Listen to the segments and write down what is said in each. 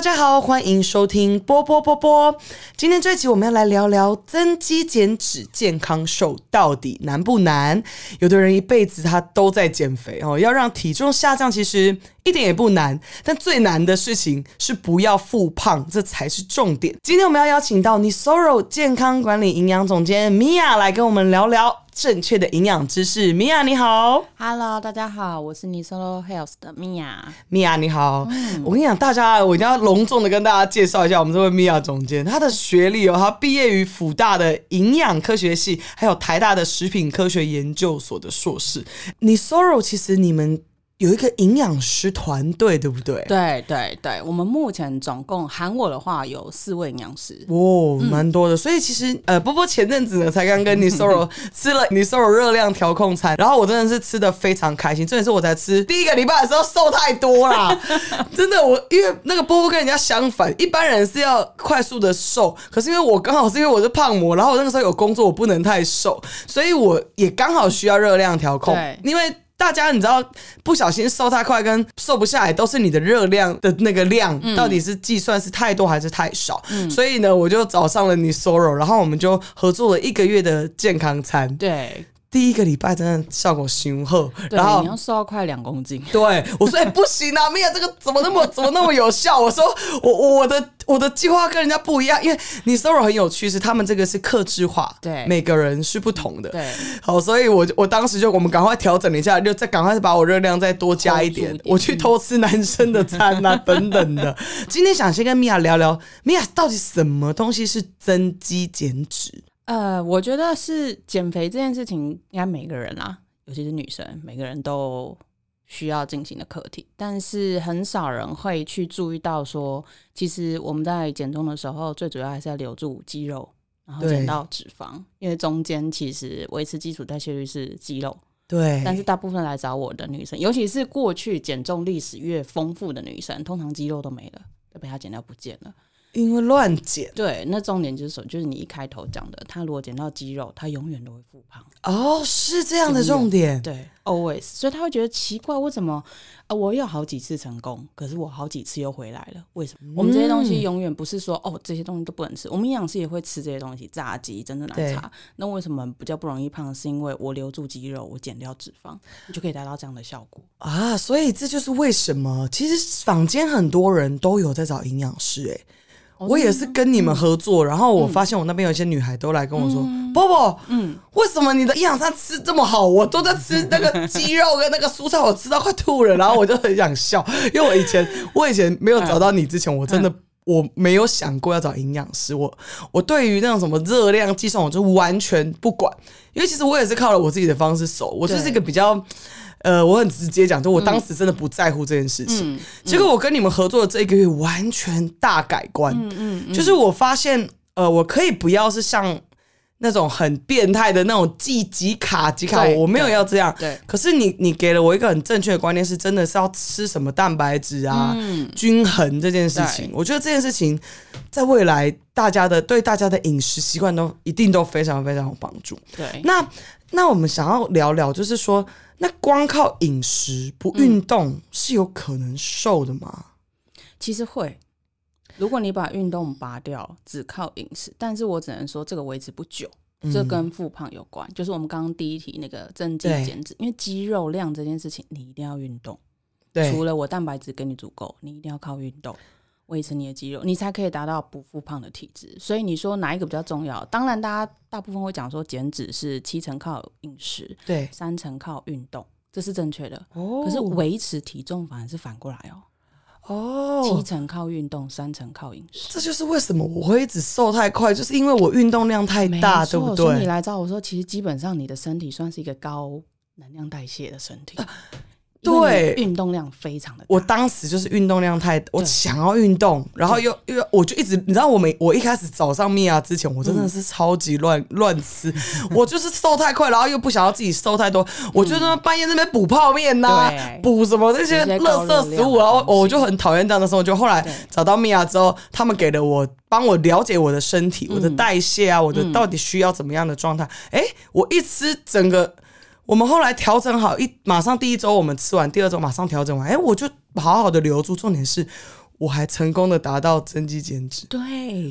大家好，欢迎收听波波波波。今天这集我们要来聊聊增肌减脂、健康瘦到底难不难？有的人一辈子他都在减肥哦，要让体重下降，其实一点也不难。但最难的事情是不要复胖，这才是重点。今天我们要邀请到你 Soro 健康管理营养总监 Mia 来跟我们聊聊。正确的营养知识，米娅你好，Hello，大家好，我是 Nisolo Health 的米娅，米娅你好，我跟你讲，大家我一定要隆重的跟大家介绍一下我们这位米娅总监，他的学历哦，他毕业于辅大的营养科学系，还有台大的食品科学研究所的硕士。Nisolo 其实你们。有一个营养师团队，对不对？对对对，我们目前总共喊我的话有四位营养师，哦，蛮多的。所以其实呃，波波前阵子呢才刚跟你 Soro 吃了你 Soro 热量调控餐，然后我真的是吃的非常开心。这也是我才吃第一个礼拜的时候瘦太多啦，真的我因为那个波波跟人家相反，一般人是要快速的瘦，可是因为我刚好是因为我是胖模，然后我那个时候有工作，我不能太瘦，所以我也刚好需要热量调控，因为。大家你知道，不小心瘦太快跟瘦不下来，都是你的热量的那个量到底是计算是太多还是太少。所以呢，我就找上了你 Soro，然后我们就合作了一个月的健康餐。对。第一个礼拜真的效果雄厚，然后你要瘦到快两公斤。对，我说哎不行啊，米娅这个怎么那么怎么那么有效？我说我我的我的计划跟人家不一样，因为你 Soro 很有趣，是他们这个是克制化，对，每个人是不同的。对，好，所以我我当时就我们赶快调整了一下，就再赶快把我热量再多加一点，我去偷吃男生的餐啊等等的。今天想先跟米娅聊聊，米娅到底什么东西是增肌减脂？呃，我觉得是减肥这件事情，应该每个人啦，尤其是女生，每个人都需要进行的课题。但是很少人会去注意到，说其实我们在减重的时候，最主要还是要留住肌肉，然后减到脂肪，因为中间其实维持基础代谢率是肌肉。对。但是大部分来找我的女生，尤其是过去减重历史越丰富的女生，通常肌肉都没了，都被她减掉不见了。因为乱减，对，那重点就是什么，就是你一开头讲的，他如果减到肌肉，他永远都会复胖。哦，是这样的重点，对，always，所以他会觉得奇怪，为什么啊？我有好几次成功，可是我好几次又回来了，为什么？我们这些东西永远不是说哦，这些东西都不能吃。我们营养师也会吃这些东西，炸鸡、珍珠奶茶。那为什么比较不容易胖？是因为我留住肌肉，我减掉脂肪，你就可以达到这样的效果啊。所以这就是为什么，其实坊间很多人都有在找营养师，哎。我也是跟你们合作，然后我发现我那边有一些女孩都来跟我说：“波波，嗯，为什么你的营养餐吃这么好？我都在吃那个鸡肉跟那个蔬菜，我吃到快吐了。”然后我就很想笑，因为我以前我以前没有找到你之前，我真的我没有想过要找营养师。我我对于那种什么热量计算，我就完全不管，因为其实我也是靠了我自己的方式瘦，我就是一个比较。呃，我很直接讲，就我当时真的不在乎这件事情。结果我跟你们合作的这一个月，完全大改观。嗯嗯，就是我发现，呃，我可以不要是像那种很变态的那种记几卡几卡，我没有要这样。对。可是你你给了我一个很正确的观念，是真的是要吃什么蛋白质啊，均衡这件事情。我觉得这件事情在未来大家的对大家的饮食习惯都一定都非常非常有帮助。对。那那我们想要聊聊，就是说。那光靠饮食不运动是有可能瘦的吗？其实会，如果你把运动拔掉，只靠饮食，但是我只能说这个维持不久，这跟复胖有关。就是我们刚刚第一题那个增肌减脂，因为肌肉量这件事情，你一定要运动。对，除了我蛋白质给你足够，你一定要靠运动。维持你的肌肉，你才可以达到不复胖的体质。所以你说哪一个比较重要？当然，大家大部分会讲说减脂是七成靠饮食，对，三成靠运动，这是正确的。哦，可是维持体重反而是反过来哦。哦，七成靠运动，三成靠饮食。这就是为什么我会一直瘦太快，就是因为我运动量太大，对不对？你来找我说，其实基本上你的身体算是一个高能量代谢的身体。对，运动量非常的。我当时就是运动量太，我想要运动，然后又又我就一直，你知道，我每我一开始早上米娅之前，我真的是超级乱 乱吃，我就是瘦太快，然后又不想要自己瘦太多，我就在半夜那边补泡面呐，补什么那些垃圾食物，然后我就很讨厌这样的时候。就后来找到米娅之后，他们给了我帮我了解我的身体，我的代谢啊，我的到底需要怎么样的状态？哎，我一吃整个。我们后来调整好，一马上第一周我们吃完，第二周马上调整完，哎，我就好好的留住。重点是，我还成功的达到增肌减脂，对。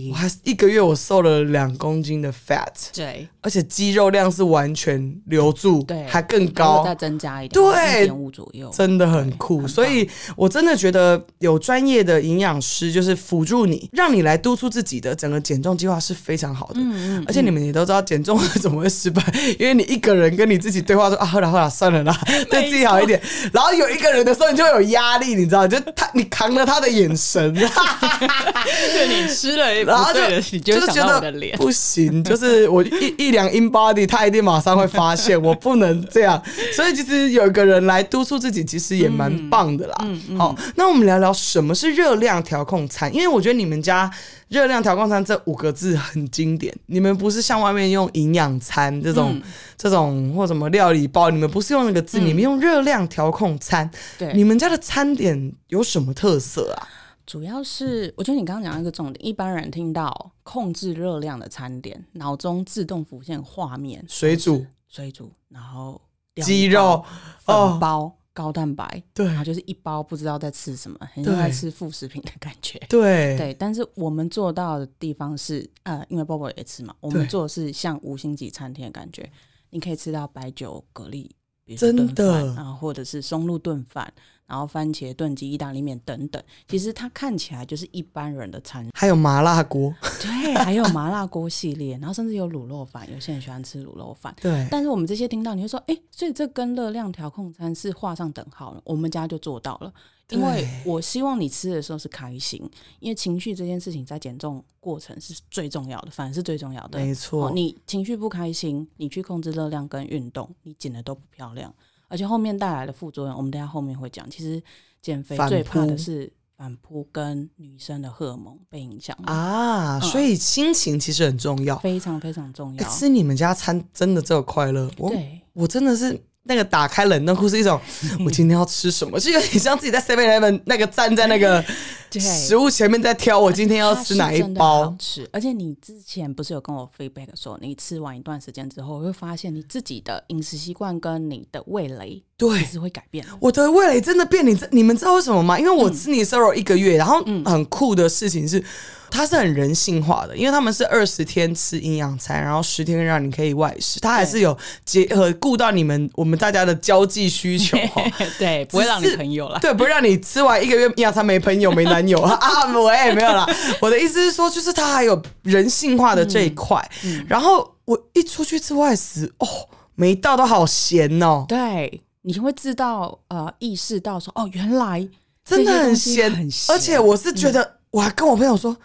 我还一个月我瘦了两公斤的 fat，对，而且肌肉量是完全留住，对。还更高，再增加一点，对。一点五左右，真的很酷。所以我真的觉得有专业的营养师就是辅助你，让你来督促自己的整个减重计划是非常好的。嗯嗯，而且你们也都知道减重怎么会失败，因为你一个人跟你自己对话说啊，好了好了，算了啦，对自己好一点。然后有一个人的时候，你就会有压力，你知道，就他你扛了他的眼神，对你吃了 然后就你就觉得不行，就是我一一量 in body，他一定马上会发现我不能这样。所以其实有一个人来督促自己，其实也蛮棒的啦。好，那我们聊聊什么是热量调控餐，因为我觉得你们家热量调控餐这五个字很经典。你们不是像外面用营养餐这种、这种或什么料理包，你们不是用那个字，你们用热量调控餐。对你们家的餐点有什么特色啊？主要是，我觉得你刚刚讲到一个重点，一般人听到控制热量的餐点，脑中自动浮现画面：水煮、水煮，然后鸡肉、粉包、高蛋白，对然后就是一包不知道在吃什么，很像在吃副食品的感觉。对对，但是我们做到的地方是，呃，因为波波也吃嘛，我们做的是像五星级餐厅的感觉，你可以吃到白酒蛤蜊，比如说炖真的饭然后或者是松露炖饭，然后番茄炖鸡、意大利面等等。其实它看起来就是一般人的餐，还有麻辣锅，对，还有麻辣锅系列，然后甚至有卤肉饭，有些人喜欢吃卤肉饭。对，但是我们这些听到，你会说，哎、所以这跟热量调控餐是画上等号了。我们家就做到了，因为我希望你吃的时候是开心，因为情绪这件事情在减重过程是最重要的，反而是最重要的。没错哦，你情绪不开心，你去控制热量跟运动，你减的都不漂亮，而且后面带来的副作用，我们等下后面会讲。其实减肥最怕的是反扑跟女生的荷尔蒙被影响，啊，嗯所以心情其实很重要。非常非常重哎要。吃你们家餐真的只有快乐，我对，我真的是那个打开冷冻库是一种，我今天要吃什么，就有点像自己在 Seven Eleven 那个站在那个 食物前面在挑，我今天要吃哪一包。吃，而且你之前不是有跟我 feedback 说，你吃完一段时间之后，会发现你自己的饮食习惯跟你的味蕾对其实会改变。我的味蕾真的变，你知你们知道为什么吗？因为嗯我吃你 Soro 一个月，然后很酷的事情是，它是很人性化的，因为他们是二十天吃营养餐，然后十天让你可以外食，它还是有结合顾到你们我们大家的交际需求 哈。对，不会让你朋友了。对，不会让你吃完一个月营养餐没朋友没男友 啊！我也没有啦。我的意思是说，就是它还有人性化的这一块。嗯然后我一出去吃外食，哦，每一道都好咸哦，对，你就会知道呃，意识到说，哦，原来真的很咸，很咸而且我是觉得，我还跟我朋友说，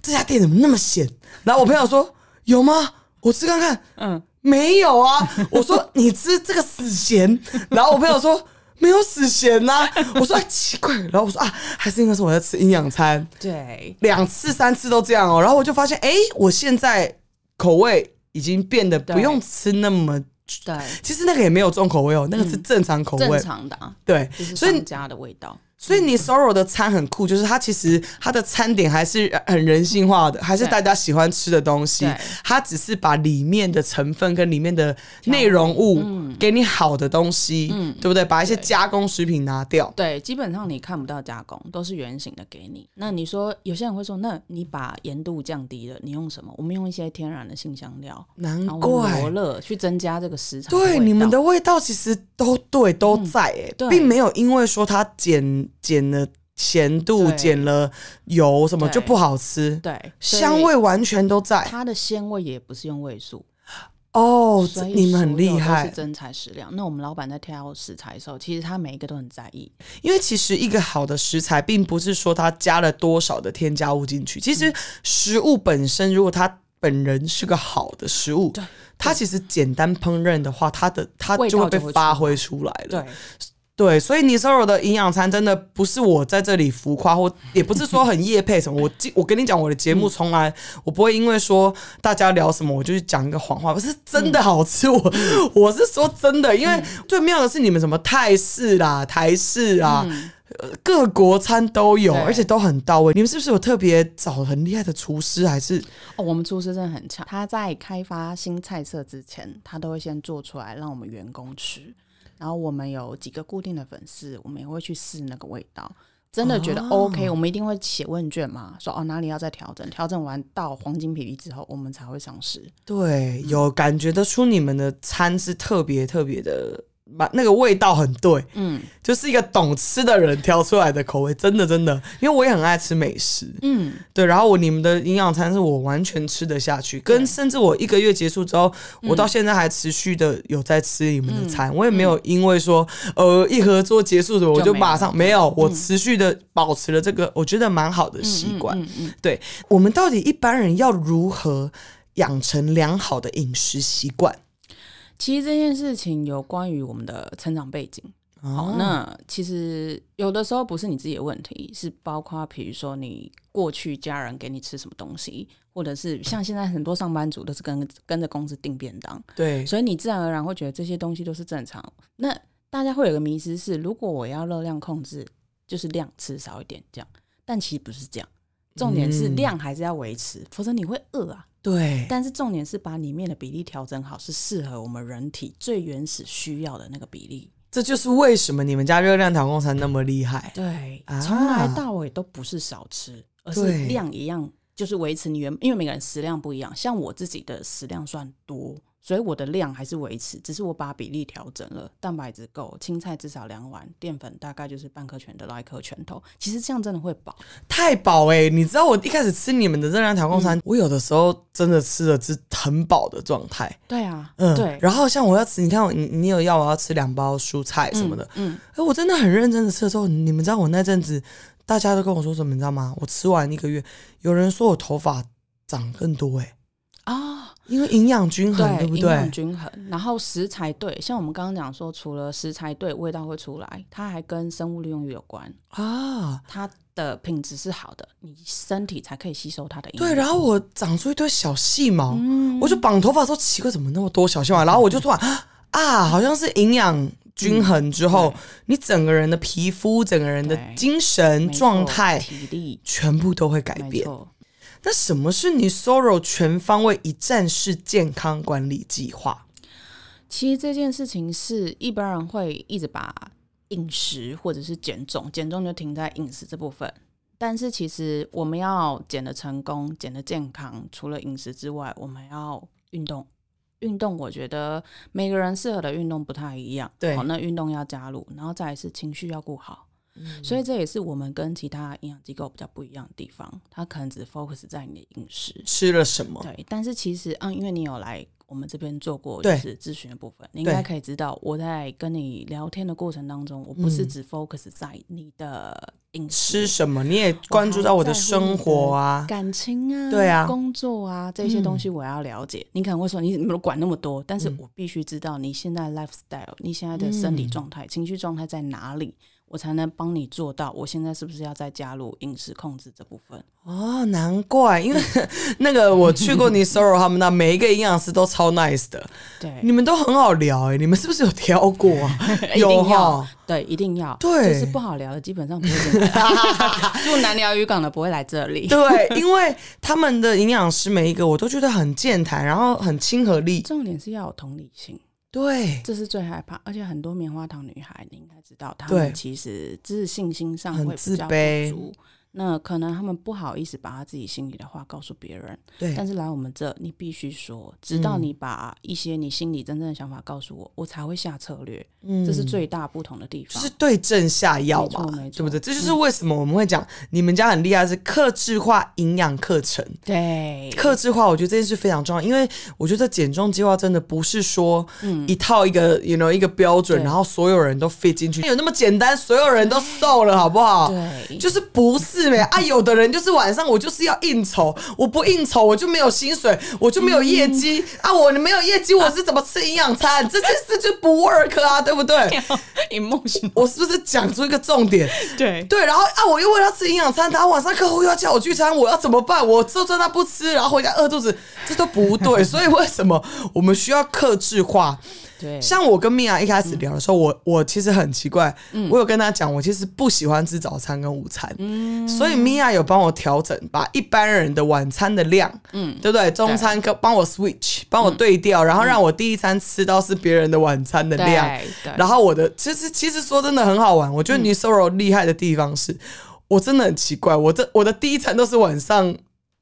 这家店怎么那么咸？然后我朋友说，有吗？我吃看看，嗯，没有啊。我说你吃这个死咸，然后我朋友说。没有死咸 呐、我说哎奇怪，然后我说啊，还是因为是我在吃营养餐，对，两次三次都这样哦，然后我就发现，哎，我现在口味已经变得不用吃那么，对，其实那个也没有重口味哦，那个是正常口味，正常的、啊，对，就是所以商家的味道。所以你 Sorrow 的餐很酷，就是它其实它的餐点还是很人性化的，还是大家喜欢吃的东西。它只是把里面的成分跟里面的内容物嗯给你好的东西，对不对？把一些加工食品拿掉。对，基本上你看不到加工，都是圆形的给你。那你说有些人会说，那你把盐度降低了，你用什么？我们用一些天然的性香料，难然后罗怪，勒去增加这个食材。对你们的味道其实都对都在哎、对并没有因为说它减减了咸度、对减了油什么就不好吃，对。香味完全都在。它的鲜味也不是用味素，哦。你们很厉害。是，真材实料。那我们老板在挑食材的时候，其实他每一个都很在意。因为其实一个好的食材，并不是说它加了多少的添加物进去，其嗯。实食物本身，如果它本人是个好的食物对，它其实简单烹饪的话，它的它就会被发挥出来了。对，对，所以你 Soro 的营养餐真的不是我在这里浮夸，或也不是说很夜配什么。我记我跟你讲，我的节目从来我不会因为说大家聊什么，我就去讲一个谎话，不是真的好吃。我 我是说真的，因为最妙的是你们什么泰式啦、台式啊。呃各国餐都有，而且都很到位。你们是不是有特别找很厉害的厨师？还是哦，我们厨师真的很强。他在开发新菜色之前，他都会先做出来让我们员工吃。然后我们有几个固定的粉丝，我们也会去试那个味道。真的觉得哦 OK，、我们一定会写问卷嘛，说哦哪里要再调整，调整完到黄金比例之后，我们才会上市。对，有感觉得出你们的餐是特别特别的，把那个味道很对，嗯。就是一个懂吃的人挑出来的口味，真的真的，因为我也很爱吃美食，嗯，对，然后我你们的营养餐是我完全吃得下去，跟甚至我一个月结束之后，我到现在还持续的有在吃你们的餐，我也没有因为说呃一合作结束的我就马上没有，我持续的保持了这个我觉得蛮好的习惯。嗯嗯。对我们到底一般人要如何养成良好的饮食习惯？其实这件事情有关于我们的成长背景。好，哦那其实有的时候不是你自己的问题，是包括比如说你过去家人给你吃什么东西，或者是像现在很多上班族都是跟跟着公司订便当，对，所以你自然而然会觉得这些东西都是正常。那大家会有个迷思是，如果我要热量控制，就是量吃少一点这样，但其实不是这样。重点是嗯量还是要维持，否则你会饿啊。对，但是重点是把里面的比例调整好，是适合我们人体最原始需要的那个比例。这就是为什么你们家热量调控餐那么厉害。对啊，从来到尾都不是少吃，而是量一样，就是维持你原，因为每个人食量不一样。像我自己的食量算多，所以我的量还是维持，只是我把比例调整了，蛋白质够，青菜至少两碗，淀粉大概就是半颗拳头到一颗拳头。其实这样真的会饱。太饱哎、你知道我一开始吃你们的热量调控嗯餐，我有的时候真的吃的是很饱的状态。对啊，嗯，对，然后像我要吃，你看我你你有要我要吃两包蔬菜什么的，嗯，哎、我真的很认真的吃的时候，你们知道我那阵子大家都跟我说什么，你知道吗？我吃完一个月，有人说我头发长更多哎、啊、因为营养均衡，对不对营养？均衡，然后食材对，像我们刚刚讲说，除了食材对，味道会出来，它还跟生物利用率有关，啊，它的品质是好的，你身体才可以吸收它的营养。对，然后我长出一堆小细毛，嗯我就绑头发的时候奇怪，怎么那么多小细毛？然后我就突然啊，好像是营养均衡之后，对你整个人的皮肤、整个人的精神状态，体力全部都会改变。那什么是你 Soro 全方位一站式健康管理计划？其实这件事情是一般人会一直把饮食或者是减重，减重就停在饮食这部分。但是其实我们要减的成功、减的健康，除了饮食之外，我们要运动。运动，我觉得每个人适合的运动不太一样。对好，那运动要加入，然后再来是情绪要顾好。所以这也是我们跟其他营养机构比较不一样的地方，它可能只 focus 在你的饮食，吃了什么？对，但是其实，嗯，因为你有来我们这边做过就对是咨询的部分，你应该可以知道，我在跟你聊天的过程当中，我不是嗯只 focus 在你的饮食、吃什么？你也关注到我的生活啊。感情啊、对啊工作啊这些东西，我要了解。你可能会说，你怎么管那么多？但是嗯我必须知道你现在的 lifestyle，你现在的身体状态、情绪状态在哪里。我才能帮你做到。我现在是不是要再加入饮食控制这部分？哦，难怪，因为 那个我去过你 Soro 他们那，每一个营养师都超 nice 的，对，你们都很好聊哎、你们是不是有挑过啊？一有哈，对，一定要，对就是不好聊的，基本上不会进来。住南寮渔港的不会来这里。对，因为他们的营养师每一个我都觉得很健谈，然后很亲和力。重点是要有同理心，对，这是最害怕。而且很多棉花糖女孩，你应该知道，她们其实自信心上会比较不足。那可能他们不好意思把他自己心里的话告诉别人，对但是来我们这，你必须说，直到你把一些你心里真正的想法告诉我，我才会下策略。嗯这是最大不同的地方。就是对症下药嘛对不对？这就是为什么我们会讲你们家很厉害，是克制化营养课程。对，克制化，我觉得这件事非常重要，因为我觉得减重计划真的不是说一套一个，you know 一个标准，然后所有人都 fit 进去，有那么简单，所有人都瘦了，好不好？对，就是不是呗啊？有的人就是晚上我就是要应酬，我不应酬我就没有薪水，我就没有业绩、嗯啊！我没有业绩，我是怎么吃营养餐？这件事就不 work 啊，对不对？emotion，我是不是讲出一个重点？对对，然后啊，我又为了要吃营养餐，然后晚上客户又要叫我聚餐，我要怎么办？我就算他不吃，然后回家饿肚子，这都不对。所以为什么我们需要克制化？对，像我跟米娅一开始聊的时候，我我其实很奇怪，嗯。我有跟她讲，我其实不喜欢吃早餐跟午餐，嗯。所以米娅有帮我调整，把一般人的晚餐的量，嗯，对不对？中餐跟帮我 switch，帮我对调，然后让我第一餐吃到是别人的晚餐的量。然后我的其实其实说真的很好玩，我觉得 n 收 s o r o 厉害的地方是，我真的很奇怪，我这我的第一餐都是晚上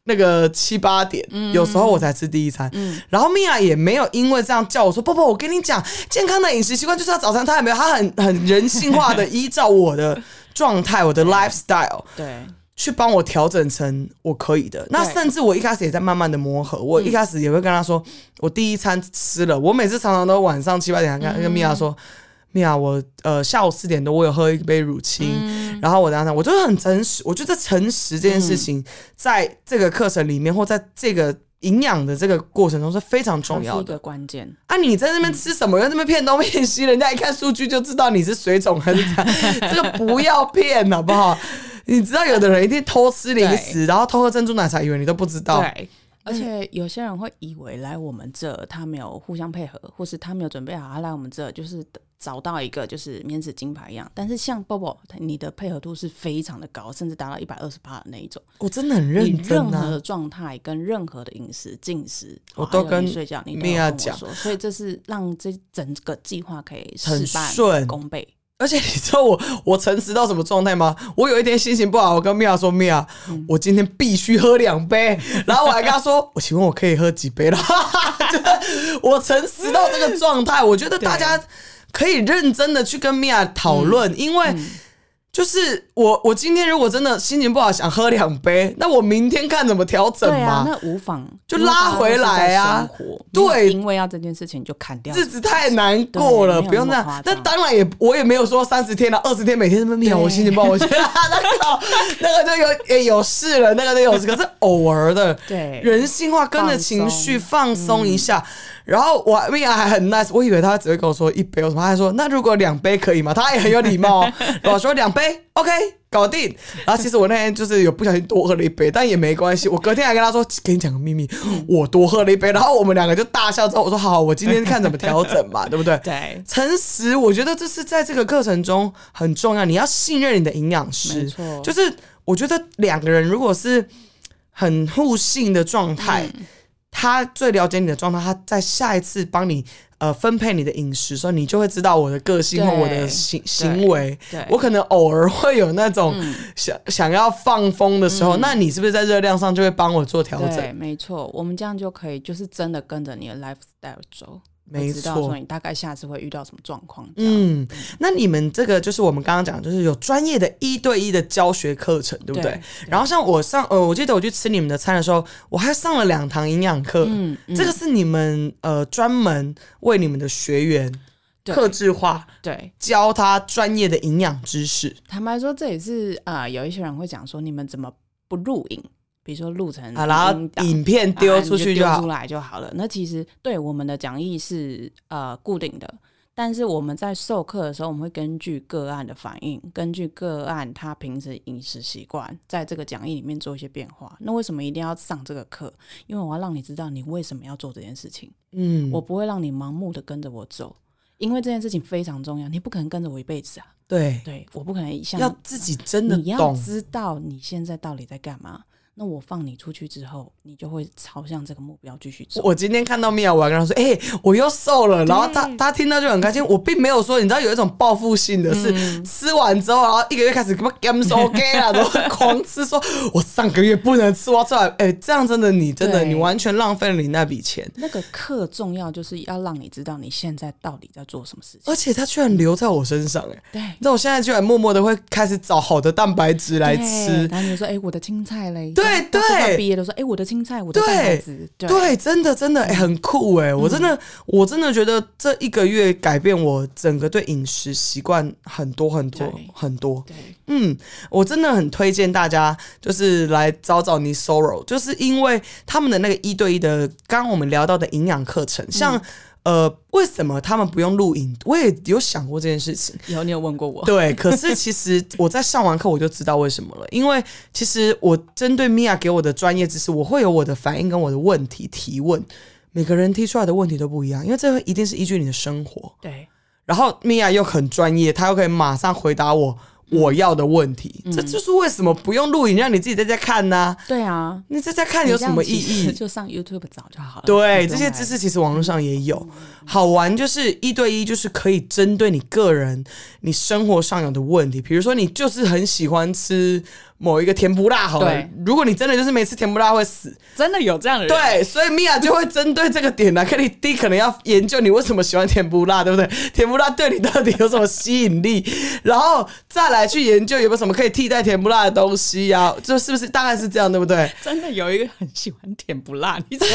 那个七八点，有时候我才吃第一餐。然后米娅也没有因为这样叫我说，不不，我跟你讲，健康的饮食习惯就是要早餐，他也没有，他很很人性化的依照我的状态，我的 lifestyle，对。去帮我调整成我可以的，那甚至我一开始也在慢慢的磨合。我一开始也会跟他说，我第一餐吃了。我每次常常都晚上七八点跟跟米娅说，米娅，我呃下午四点多我有喝一杯乳清，然后我当时我就是很诚实。我觉得诚实这件事情，在这个课程里面或在这个营养的这个过程中是非常重要的关键。啊，你在那边吃什么？在那边骗东骗西，人家一看数据就知道你是水肿还是啥这个不要骗，好不好？你知道有的人一定偷吃零食，然后偷喝珍珠奶茶，以为你都不知道。对，而且有些人会以为来我们这，他没有互相配合，或是他没有准备好，他来我们这就是找到一个就是免死金牌一样。但是像 Bobo，你的配合度是非常的高，甚至达到一百二十八的那一种。我真的很认真啊！任何的状态跟任何的饮食进食，我都跟睡觉，你都要讲。所以这是让这整个计划可以事半功倍。而且你知道我我诚实到什么状态吗？我有一天心情不好，我跟米娅说：“米娅，我今天必须喝两杯。”然后我还跟他说：“我请问我可以喝几杯了？”我诚实到这个状态，我觉得大家可以认真的去跟米娅讨论，因为。就是我，我今天如果真的心情不好，想喝两杯，那我明天看怎么调整嘛。那无妨，就拉回来啊。对，因为要这件事情就砍掉。日子太难过了，不用那样。那当然也，我也没有说三十天了，二十天每天这么命，我心情不好，我觉得 那个那个就有也有事了，那个就有事，可是偶尔的，对，人性化，跟着情绪放松一下。然后我米娅还很 nice，我以为他只会跟我说一杯，我什么？他说那如果两杯可以吗？他也很有礼貌哦，我说两杯 OK 搞定。然后其实我那天就是有不小心多喝了一杯，但也没关系。我隔天还跟他说，给你讲个秘密，我多喝了一杯。然后我们两个就大笑之后，我说好，我今天看怎么调整嘛，对不对？对，诚实，我觉得这是在这个课程中很重要。你要信任你的营养师，就是我觉得两个人如果是很互信的状态。他最了解你的状态，他在下一次帮你呃分配你的饮食时候，你就会知道我的个性和我的行行为。我可能偶尔会有那种想想要放风的时候，那你是不是在热量上就会帮我做调整？对，没错，我们这样就可以就是真的跟着你的 lifestyle 走。没错，你大概下次会遇到什么状况？嗯，那你们这个就是我们刚刚讲，就是有专业的一对一的教学课程，对不对？然后像我上呃，我记得我去吃你们的餐的时候，我还上了两堂营养课。嗯，这个是你们呃专门为你们的学员克制化，对，教他专业的营养知识。坦白说，这也是呃，有一些人会讲说，你们怎么不录影？比如说录成啊，然后影片丢出去就出来就好了。那其实对我们的讲义是呃固定的，但是我们在授课的时候，我们会根据个案的反应，根据个案他平时饮食习惯，在这个讲义里面做一些变化。那为什么一定要上这个课？因为我要让你知道你为什么要做这件事情。嗯，我不会让你盲目的跟着我走，因为这件事情非常重要，你不可能跟着我一辈子啊。对对，我不可能要自己真的你要知道你现在到底在干嘛。那我放你出去之后，你就会朝向这个目标继续走。我今天看到米娅，我要跟她说：“哎，我又瘦了。”然后她她听到就很开心。我并没有说，你知道有一种报复性的，是吃完之后，然后一个月开始什么 games OK 啊，然后狂吃，说我上个月不能吃，我吃完，哎，这样真的你真的你完全浪费了你那笔钱。那个课重要，就是要让你知道你现在到底在做什么事情。而且他居然留在我身上，哎，对，那我现在居然默默的会开始找好的蛋白质来吃。然后你说：“哎，我的青菜嘞？”对对。毕业都说：“哎，我的青菜，我的蛋白质，对，真的真的，哎，很酷哎！我真的，我真的觉得这一个月改变我整个对饮食习惯很多很多很多。对嗯，我真的很推荐大家，就是来找找你 Sorrow，就是因为他们的那个一对一的，刚刚我们聊到的营养课程，像。呃，为什么他们不用录影？我也有想过这件事情。有，你有问过我。对，可是其实我在上完课我就知道为什么了。因为其实我针对米娅给我的专业知识，我会有我的反应跟我的问题提问。每个人提出来的问题都不一样，因为这个一定是依据你的生活。对。然后米娅又很专业，她又可以马上回答我我要的问题。这就是为什么不用录影，让你自己在家看呢、对啊，你在家看有什么意义？就上 YouTube 找就好了。对，这些知识其实网络上也有。好玩就是一对一，就是可以针对你个人、你生活上有的问题，比如说你就是很喜欢吃某一个甜不辣，好了，如果你真的就是没吃甜不辣会死，真的有这样的人，对，所以米娅就会针对这个点呢、跟你第一可能要研究你为什么喜欢甜不辣，对不对？甜不辣对你到底有什么吸引力，然后再来去研究有没有什么可以替代甜不辣的东西呀、就是不是大概是这样，对不对？真的有一个很喜欢甜不辣，你怎么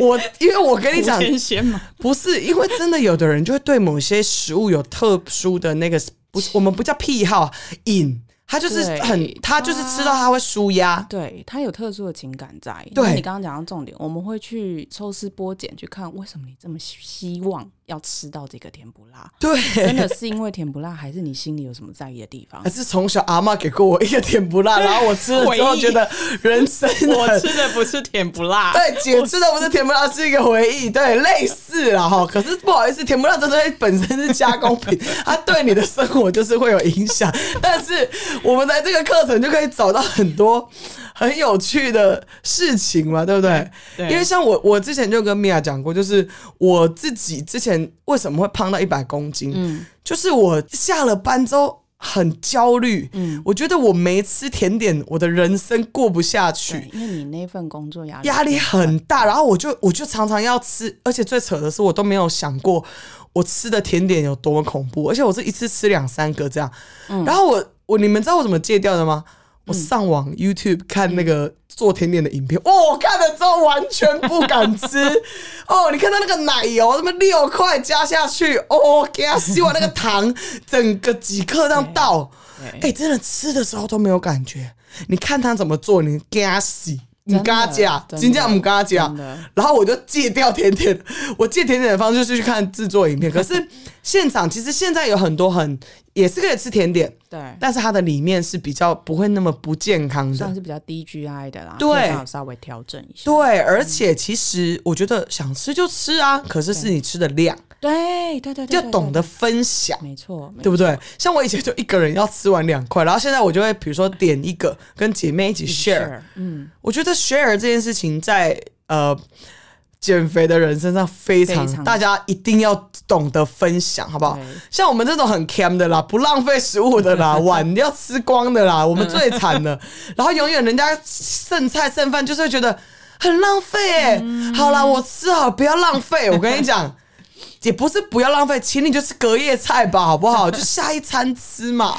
我因为我跟你讲，天仙吗？不是因为真的有的人就会对某些食物有特殊的那个，不是我们不叫癖好瘾，他就是很他就是吃到他会舒压。对他有特殊的情感在。对你刚刚讲到重点，我们会去抽丝剥茧去看为什么你这么希望要吃到这个甜不辣，对，真的是因为甜不辣，还是你心里有什么在意的地方还？是从小阿妈给过我一个甜不辣，然后我吃了之后觉得人生我吃的不是甜不辣对，姐吃的不是甜不辣，是一个回忆，对，类似啦哈。可是不好意思，甜不辣这东西本身是加工品，它对你的生活就是会有影响。但是我们在这个课程就可以找到很多很有趣的事情嘛，对不对？对因为像我，我之前就跟米娅讲过，就是我自己之前为什么会胖到一百公斤，嗯就是我下了班之后。很焦虑，嗯，我觉得我没吃甜点，我的人生过不下去。因为你那份工作压力压力很大，然后我就我就常常要吃，而且最扯的是，我都没有想过我吃的甜点有多么恐怖，而且我是一次吃两三个这样。然后我我你们知道我怎么戒掉的吗？我上网 YouTube 看那个做甜点的影片，哦，我看了之后完全不敢吃。哦，你看到那个奶油，他么六块加下去，哦，给他吸完那个 糖，整个几克这样倒，对哎、真的吃的时候都没有感觉。你看他怎么做，你给他洗，你跟他讲，真的真正不跟他讲真的，然后我就戒掉甜点。我戒甜点的方式就是去看制作影片。可是现场其实现在有很多很也是可以吃甜点，对，但是它的里面是比较不会那么不健康的。算是比较低 GI 的啦，对稍微调整一下。对，而且其实我觉得想吃就吃啊，可是是你吃的量，对对对对，对要懂得，分享。对没错，对不对？像我以前就一个人要吃完两块，然后现在我就会比如说点一个跟姐妹一起 share。嗯，我觉得 share 这件事情在呃减肥的人身上非常，非常大家一定要懂得分享，好不好？像我们这种很 cam 的啦，不浪费食物的啦，碗要吃光的啦，我们最惨了。然后永远人家剩菜剩饭，就是会觉得很浪费哎、嗯好啦，我吃好，不要浪费。我跟你讲。也不是不要浪费，请你就吃隔夜菜吧，好不好？就下一餐吃嘛。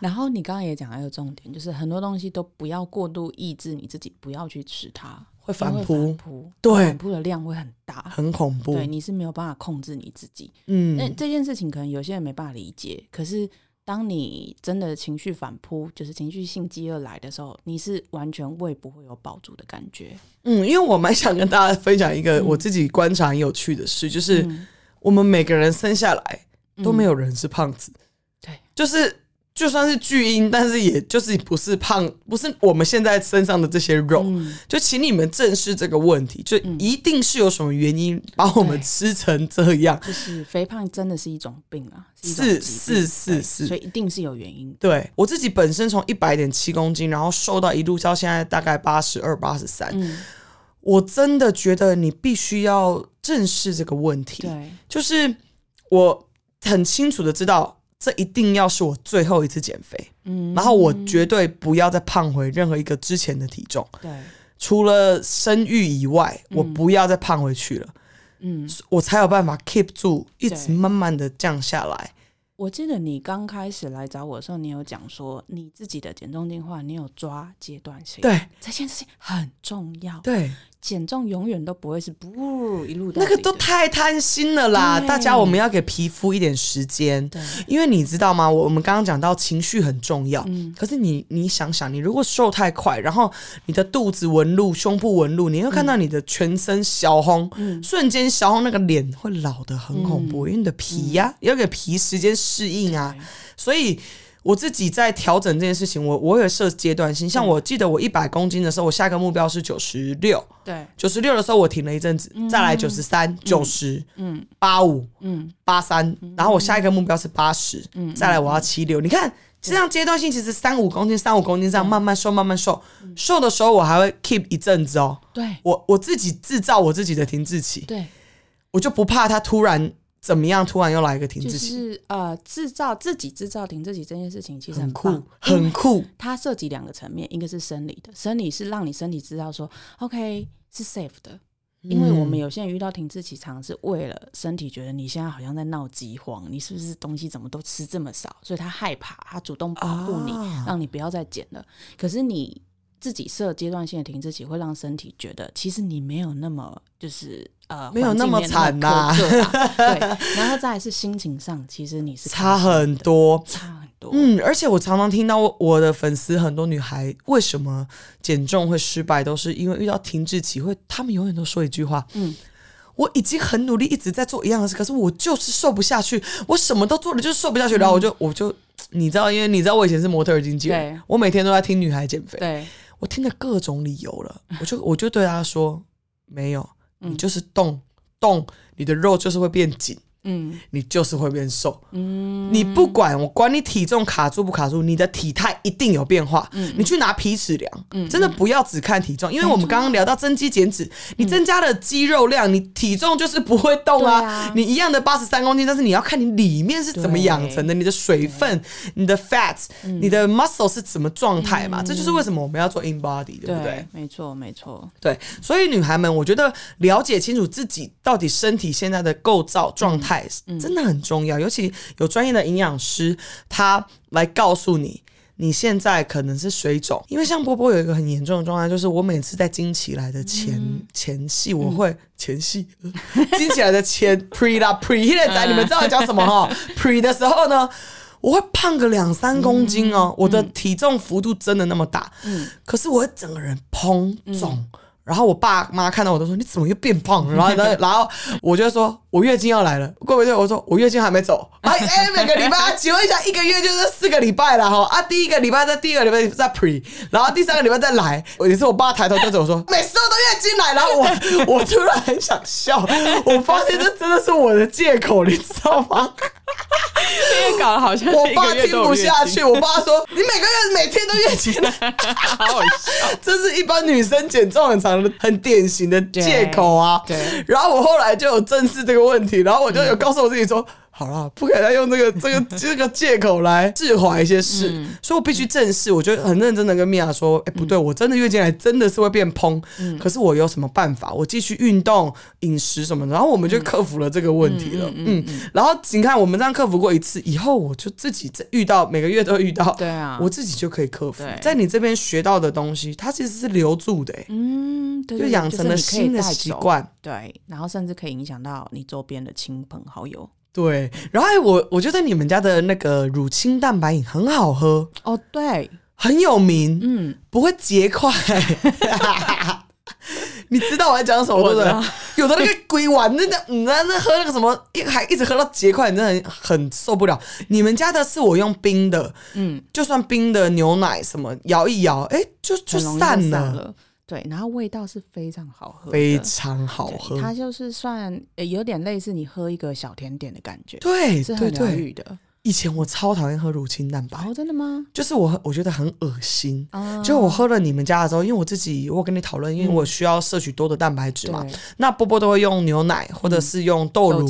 然后你刚刚也讲到一个重点，就是很多东西都不要过度抑制你自己，不要去吃它，会反扑对反扑的量会很大，很恐怖。对，你是没有办法控制你自己。嗯那这件事情可能有些人没办法理解，可是当你真的情绪反扑，就是情绪性饥饿来的时候，你是完全胃不会有饱足的感觉。嗯，因为我蛮想跟大家分享一个我自己观察很有趣的事，就是嗯我们每个人生下来都没有人是胖子，对，就是就算是巨婴，但是也就是不是胖，不是我们现在身上的这些肉。嗯，就请你们正视这个问题，就一定是有什么原因把我们吃成这样。就是肥胖真的是一种病啊，是是是是所以一定是有原因的。对我自己本身从一百点七公斤，然后瘦到一路到现在大概八十二、八十三，嗯，我真的觉得你必须要正视这个问题。对，就是我很清楚的知道，这一定要是我最后一次减肥，嗯，然后我绝对不要再胖回任何一个之前的体重，对，除了生育以外，我不要再胖回去了，嗯，我才有办法 keep 住，一直慢慢的降下来。我记得你刚开始来找我的时候，你有讲说你自己的减重计划，你有抓阶段性，，对。这件事情很重要。对，减重永远都不会是不一路到那个都太贪心了啦！大家，我们要给皮肤一点时间。对，因为你知道吗？我我们刚刚讲到情绪很重要，嗯可是你你想想，你如果瘦太快，然后你的肚子纹路、胸部纹路，你会看到你的全身小红，嗯瞬间小红那个脸会老的很恐怖，因为你的皮呀、要给皮时间适应啊，所以。我自己在调整这件事情，我我也设阶段性。像我记得我一百公斤的时候，我下一个目标是九十六，对，九十六的时候我停了一阵子，再来九十三、九十、嗯。八五、嗯，八三，然后我下一个目标是八十、嗯再来我要七六。你看这样阶段性其实三五公斤、三五公斤这样慢慢瘦、慢慢瘦，瘦的时候我还会 keep 一阵子哦。对。我我自己制造我自己的停滞期，对，我就不怕它突然怎么样，突然又来一个停就滞期，是呃，制造自己制造停自己这件事情其实很棒酷，很酷。它涉及两个层面，一个是生理的，生理是让你身体知道说，OK 是 safe 的，因为我们有些人遇到停滞期，常常是为了身体觉得你现在好像在闹饥荒，你是不是东西怎么都吃这么少，所以他害怕，他主动保护你，啊。让你不要再减了。可是你自己设阶段性的停滞期，会让身体觉得其实你没有那么就是呃没有那么惨呐啊对，然后再来是心情上，其实你是差很多。差很多，嗯，而且我常常听到我的粉丝很多女孩为什么减重会失败，都是因为遇到停滞期，会她们永远都说一句话，嗯。我已经很努力，一直在做一样的事，可是我就是瘦不下去。我什么都做了，就是瘦不下去。然后我就，我就，你知道，因为你知道我以前是模特儿经纪人对，我每天都在听女孩减肥，对，我听了各种理由了，我就我就对他说，没有，你嗯。就是动动，你的肉就是会变紧，嗯。你就是会变瘦。嗯，你不管我管你体重卡住不卡住，你的体态一定有变化。嗯你去拿皮尺量，嗯真的不要只看体重，因为我们刚刚聊到增肌减脂，你增加了肌肉量，你体重就是不会动啊。你一样的八十三公斤，但是你要看你里面是怎么养成的，你的水分、你的 fat、你嗯的 muscle 是什么状态嘛？这就是为什么我们要做 in body，对不对？没错没错，对，所以女孩们，我觉得了解清楚自己到底身体现在的构造状态真的很重要，尤其有专业的营养师，他来告诉你。你现在可能是水肿，因为像波波有一个很严重的状态，就是我每次在经期来的前、前戏，我会前戏经期来的前 pre 啦 pre 现在，你们知道我讲什么哈？pre 的时候呢，我会胖个两三公斤哦，我的体重幅度真的那么大，嗯可是我会整个人膨肿。然后我爸妈看到我都说你怎么又变胖了？然后然后然后我就说我月经要来了，过不对？我说我月经还没走。哎哎，每个礼拜，请问一下，一个月就是四个礼拜了哈啊，第一个礼拜在第二个礼拜在 pre，然后第三个礼拜再来。有一次我爸抬头对着我说，每次都月经来，然后我 我突然很想笑，我发现这真的是我的借口，你知道吗？因为搞得好像我爸听不下去，，我爸说你每个月每天都月经来。好好笑。这是一般女生减重很长的、很典型的借口啊。对对然后我后来就有正视这个问题，然后我就有告诉我自己说。好了，不可以再用这个这个 这个借口来释怀一些事，所以我必须正视。我觉得很认真的跟米娅说：“哎、不对，我真的月经来真的是会变蓬，可是我有什么办法？我继续运动、饮食什么的。”然后我们就克服了这个问题了。嗯，然后你看，我们这样克服过一次以后，我就自己在遇到每个月都遇到，对啊我自己就可以克服。在你这边学到的东西，它其实是留住的、欸，嗯，就养成了新的习惯。对，然后甚至可以影响到你周边的亲朋好友。对，然后哎我我觉得你们家的那个乳清蛋白饮很好喝，哦，对，很有名，嗯，不会结块。你知道我在讲什么对不对？有的那个鬼丸，那那你在那喝那个什么，一还一直喝到结块，你真的很很受不了。你们家的是我用冰的，嗯，就算冰的牛奶什么摇一摇，哎，就就散，了。对，然后味道是非常好喝，非常好喝。它就是算呃有点类似你喝一个小甜点的感觉，对是很疗对对，愈的。以前我超讨厌喝乳清蛋白，哦，真的吗？就是我我觉得很恶心。啊，就我喝了你们家的时候，因为我自己我跟你讨论，因为我需要摄取多的蛋白质嘛，对那波波都会用牛奶或者是用豆乳、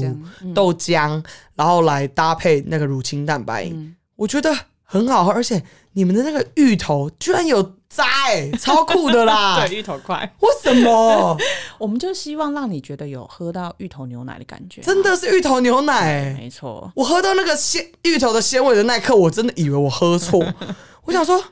豆浆嗯，然后来搭配那个乳清蛋白，嗯我觉得很好喝，而且你们的那个芋头居然有渣哎、超酷的啦！对芋头块，为什么？我们就希望让你觉得有喝到芋头牛奶的感觉，真的是芋头牛奶、欸。没错。我喝到那个鲜芋头的鲜味的那一刻，我真的以为我喝错。我想说，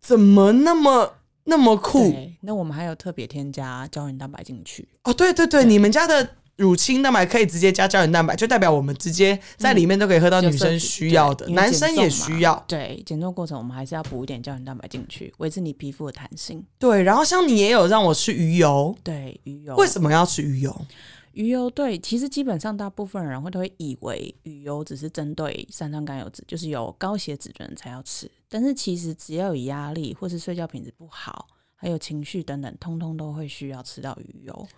怎么那么那么酷？那我们还有特别添加胶原蛋白进去，哦，对对对，你们家的乳清蛋白可以直接加胶原蛋白，就代表我们直接在里面都可以喝到女生需要的，男生也需要。对，减重过程我们还是要补一点胶原蛋白进去，维持你皮肤的弹性。对，然后像你也有让我吃鱼油，对，鱼油为什么要吃鱼油？鱼油对，其实基本上大部分人会都会以为鱼油只是针对三酸甘油脂，就是有高血脂的人才要吃。但是其实只要有压力或是睡觉品质不好，还有情绪等等，通通都会需要吃到鱼油。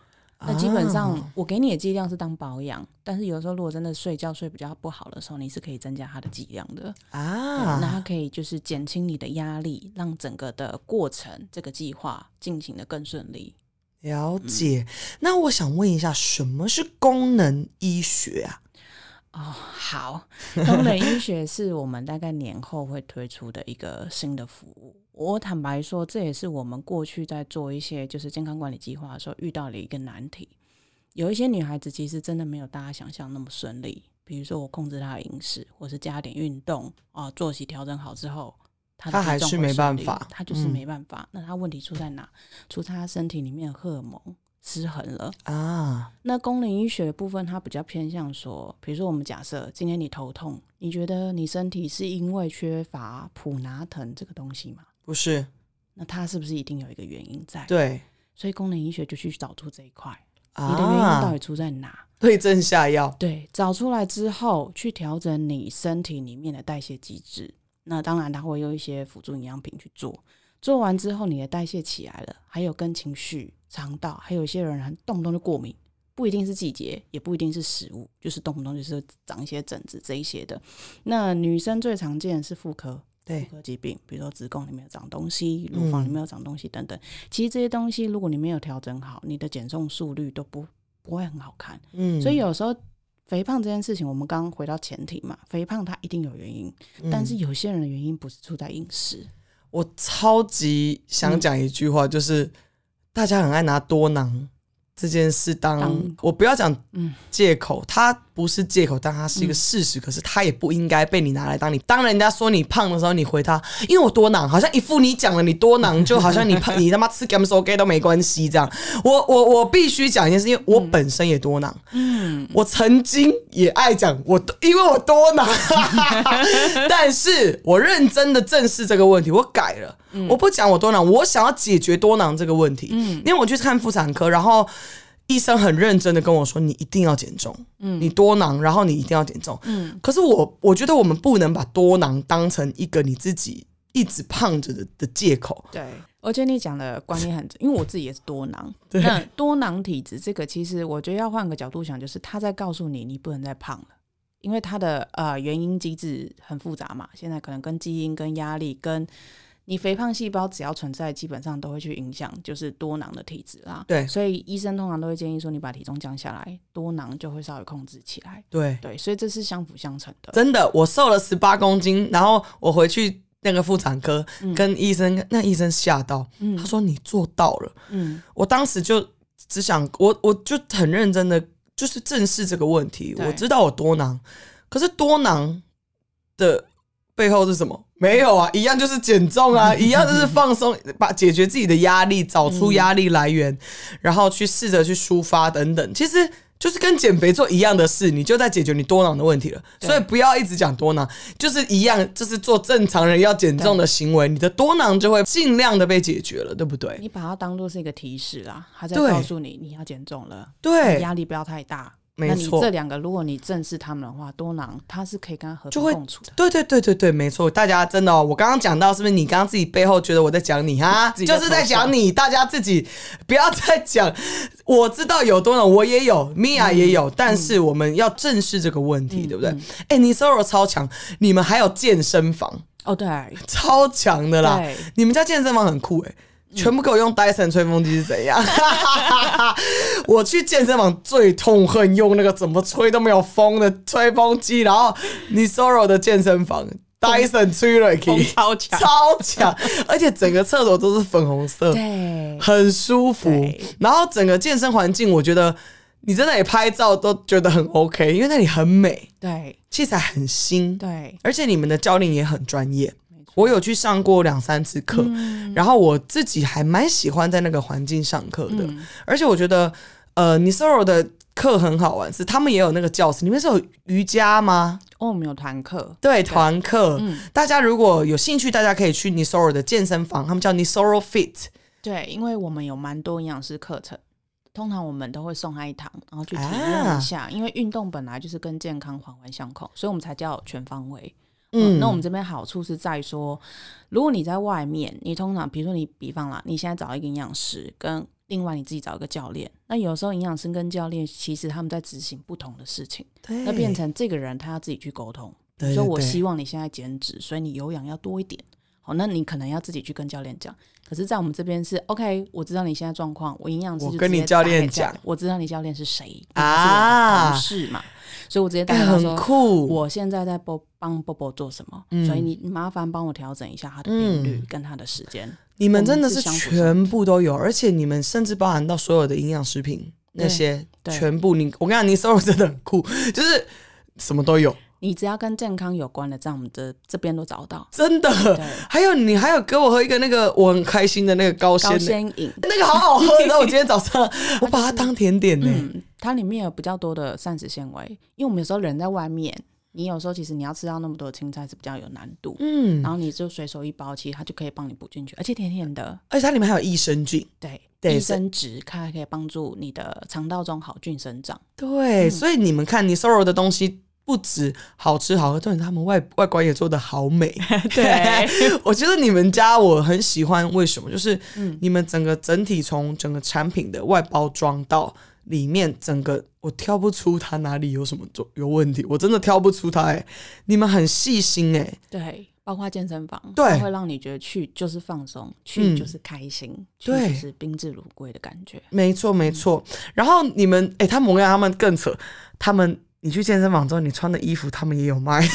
那基本上啊我给你的剂量是当保养，但是有时候如果真的睡觉睡比较不好的时候，你是可以增加它的剂量的。啊那它啊，可以就是减轻你的压力，让整个的过程这个计划进行的更顺利。了解。那我想问一下，什么是功能医学啊？哦，好，功能医学是我们大概年后会推出的一个新的服务。我坦白说，这也是我们过去在做一些就是健康管理计划的时候遇到的一个难题。有一些女孩子其实真的没有大家想象那么顺利，比如说我控制她的饮食，或是加点运动啊，作息调整好之后，她她还是没办法她就是嗯没办法。那她问题出在哪？出在她身体里面的荷尔蒙失衡了。啊，那功能医学的部分，它比较偏向说，比如说我们假设今天你头痛，你觉得你身体是因为缺乏普拿疼这个东西吗？不是，那它是不是一定有一个原因在？，对所以功能医学就去找出这一块，啊，你的原因到底出在哪？对症下药，对，找出来之后去调整你身体里面的代谢机制。那当然，它会用一些辅助营养品去做。做完之后，你的代谢起来了，还有跟情绪、肠道，还有一些人还动不动就过敏，不一定是季节，也不一定是食物，就是动不动就是长一些疹子这一些的。那女生最常见的是妇科，对妇科疾病，比如说子宫里面有长东西，乳房里面有长东西等等。其实这些东西，如果你没有调整好，你的减重速率都不不会很好看。嗯，所以有时候肥胖这件事情，我们刚刚回到前提嘛，肥胖它一定有原因，但是嗯有些人的原因不是出在饮食。我超级想讲一句话，就是、大家很爱拿多囊这件事当，当我不要讲嗯借口，它不是借口，但它是一个事实。可是它也不应该被你拿来当你当人家说你胖的时候，你回他，因为我多囊，好像一副你讲了你多囊，就好像你胖，你他妈吃 g a m s o g a 都没关系这样。我我我必须讲一件事，因为我本身也多囊，嗯，我曾经也爱讲我，因为我多囊，但是我认真的正视这个问题，我改了，我不讲我多囊，我想要解决多囊这个问题，嗯。因为我去看妇产科，然后医生很认真的跟我说，你一定要减重，嗯你多囊，然后你一定要减重，嗯可是我我觉得我们不能把多囊当成一个你自己一直胖着的的借口，对。而且你讲的观念很，因为我自己也是多囊。对那多囊体质这个，其实我觉得要换个角度想，就是他在告诉你，你不能再胖了，因为它的呃原因机制很复杂嘛。现在可能跟基因、跟压力、跟你肥胖细胞只要存在，基本上都会去影响，就是多囊的体质啦。对所以医生通常都会建议说，你把体重降下来，多囊就会稍微控制起来。对。对，所以这是相辅相成的。真的，我瘦了十八公斤，然后我回去那个妇产科、跟医生，那医生吓到，嗯他说你做到了。嗯，我当时就只想，我我就很认真的，就是正视这个问题。我知道我多囊，可是多囊的背后是什么？没有啊，一样就是减重啊，一样就是放松，把解决自己的压力，找出压力来源，然后去试着去抒发等等。其实。就是跟减肥做一样的事，你就在解决你多囊的问题了。所以不要一直讲多囊，就是一样，就是做正常人要减重的行为，你的多囊就会尽量的被解决了，对不对？你把它当做是一个提示啦，他在告诉你你要减重了，对压力不要太大。没错这两个，如果你正视他们的话，多囊他是可以跟他和就会平共处的。对对对对对，没错，大家真的、哦，我刚刚讲到，是不是你刚刚自己背后觉得我在讲你哈？就是在讲你，大家自己不要再讲。我知道有多囊，我也有，米娅也有，但是我们要正视这个问题，对不对？哎、你 Soro 超强，你们还有健身房，哦，对，超强的啦！你们家健身房很酷哎、全部给我用 Dyson 吹风机是怎样？我去健身房最痛恨用那个怎么吹都没有风的吹风机，然后你 Soro 的健身房 Dyson 吹了风可超强，超强，而且整个厕所都是粉红色，对，很舒服。然后整个健身环境，我觉得你在那里拍照都觉得很 OK，因为那里很美，对，器材很新，对，而且你们的教练也很专业。我有去上过两三次课，嗯然后我自己还蛮喜欢在那个环境上课的，嗯而且我觉得，呃，你 Soro 的课很好玩，是他们也有那个教室，里面是有瑜伽吗？哦，我们有团课，对，团课，嗯大家如果有兴趣，大家可以去 n i s o r o 的健身房，他们叫 n i s o r o Fit。对，因为我们有蛮多营养师课程，通常我们都会送他一堂，然后去体啊验一下。因为运动本来就是跟健康环环相扣，所以我们才叫全方位。嗯嗯，那我们这边好处是在说，如果你在外面，你通常比如说你比方啦，你现在找一个营养师跟另外你自己找一个教练。那有时候营养师跟教练其实他们在执行不同的事情，对，那变成这个人他要自己去沟通。对所以我希望望你现在减脂，所以你有氧要多一点。好，那你可能要自己去跟教练讲。可是，在我们这边是 OK，我知道你现在状况，我营养师跟你教练讲我知道你教练是谁啊同事嘛，所以我直接打哎很给他说，酷，我现在在波帮波波做什么，嗯。所以你你麻烦帮我调整一下他的频率嗯。跟他的时间。你们真的是全部都有，而且你们甚至包含到所有的营养食品那些，对全部你我跟你讲，你收入真的很酷，就是什么都有，你只要跟健康有关的，在我们的这边都找到。真的。对，还有你还有给我喝一个那个我很开心的那个高纤高饮，那个好好喝，然后我今天早上 我把它当甜点呢、嗯，它里面有比较多的膳食纤维，因为我们有时候人在外面，你有时候其实你要吃到那么多青菜是比较有难度，嗯，然后你就随手一包，其实它就可以帮你补进去，而且甜甜的，而且它里面还有益生菌，对，对益生值它还可以帮助你的肠道中好菌生长。对，嗯所以你们看，你 Soro 的东西不止好吃好喝，重点是他们外外观也做的好美。对，我觉得你们家我很喜欢，为什么？就是嗯你们整个整体从整个产品的外包装到里面，整个我挑不出它哪里有什么做有问题，我真的挑不出它。哎，你们很细心哎，对，包括健身房，对会让你觉得去就是放松，嗯去就是开心，去对就是宾至如归的感觉。没错没错。然后你们哎，他们我跟他们更扯，他们。你去健身房之后，你穿的衣服他们也有卖，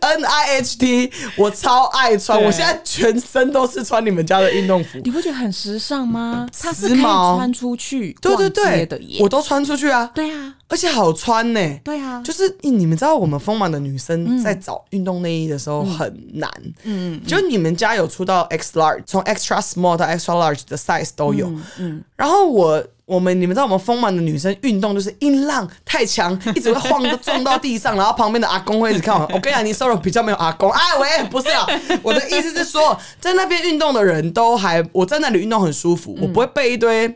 N I H T，我超爱穿，我现在全身都是穿你们家的运动服，你不觉得很时尚吗？它是可以时髦穿出去对对对，耶。我都穿出去啊，对啊，而且好穿呢、对啊，就是欸你们知道，我们丰满的女生在找运动内衣的时候很难。嗯，就你们家有出到 X large，从 extra small 到 extra large 的 size 都有。嗯嗯，然后我我们你们知道，我们丰满的女生运动就是音浪太强，一直会晃都撞到地上，然后旁边的阿公会一直看我。我跟你讲，你 solo 比较没有阿公。哎喂，不是啊，我的意思是说，在那边运动的人都还我在那里运动很舒服，我不会被一堆。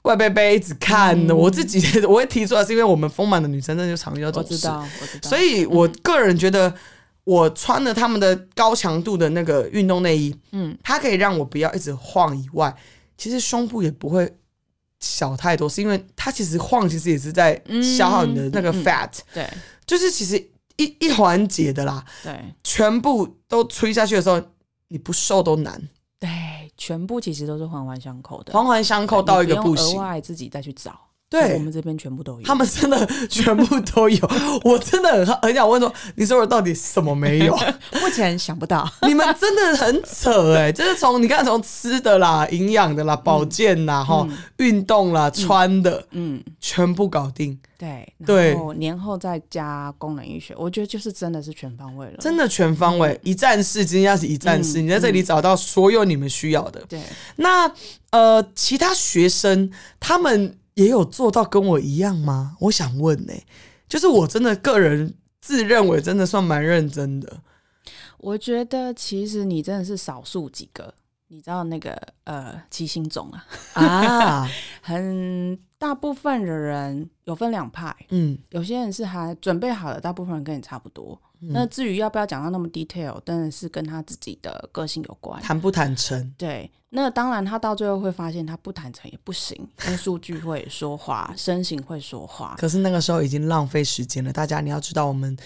怪贝贝一直看的，我自己我会提出来，是因为我们丰满的女生真的就常遇到这种事。我知道，我知道。所以我个人觉得，我穿了他们的高强度的那个运动内衣，嗯，它可以让我不要一直晃以外，其实胸部也不会小太多，是因为它其实晃，其实也是在消耗你的那个嗯嗯 fat，、对。就是其实一一环节的啦，对。全部都吹下去的时候，你不瘦都难，对，全部其实都是环环相扣的，环环相扣到一个你不用行额。外自己再去找。对。我们这边全部都有。他们真的全部都有，我真的很很想问说，你说我到底什么没有？目前想不到。你们真的很扯哎、就是从你看从吃的啦、营养的啦、保健啦、哈、运动啦、穿的，嗯，全部搞定，对对。然后年后再加功能医学，我觉得就是真的是全方位了。真的全方位，一站式，今天要是一站式，嗯你在这里找到所有你们需要的。对，那呃，其他学生他们也有做到跟我一样吗？我想问呢、就是我真的个人自认为真的算蛮认真的，我觉得其实你真的是少数几个，你知道那个呃七星种啊，啊，很大部分的人有分两派，嗯，有些人是还准备好了，大部分人跟你差不多。嗯那至于要不要讲到那么 detail，当然是跟他自己的个性有关。坦不坦诚？对，那当然他到最后会发现他不坦诚也不行，因为数据会说话，身形会说话。可是那个时候已经浪费时间了。大家你要知道，我们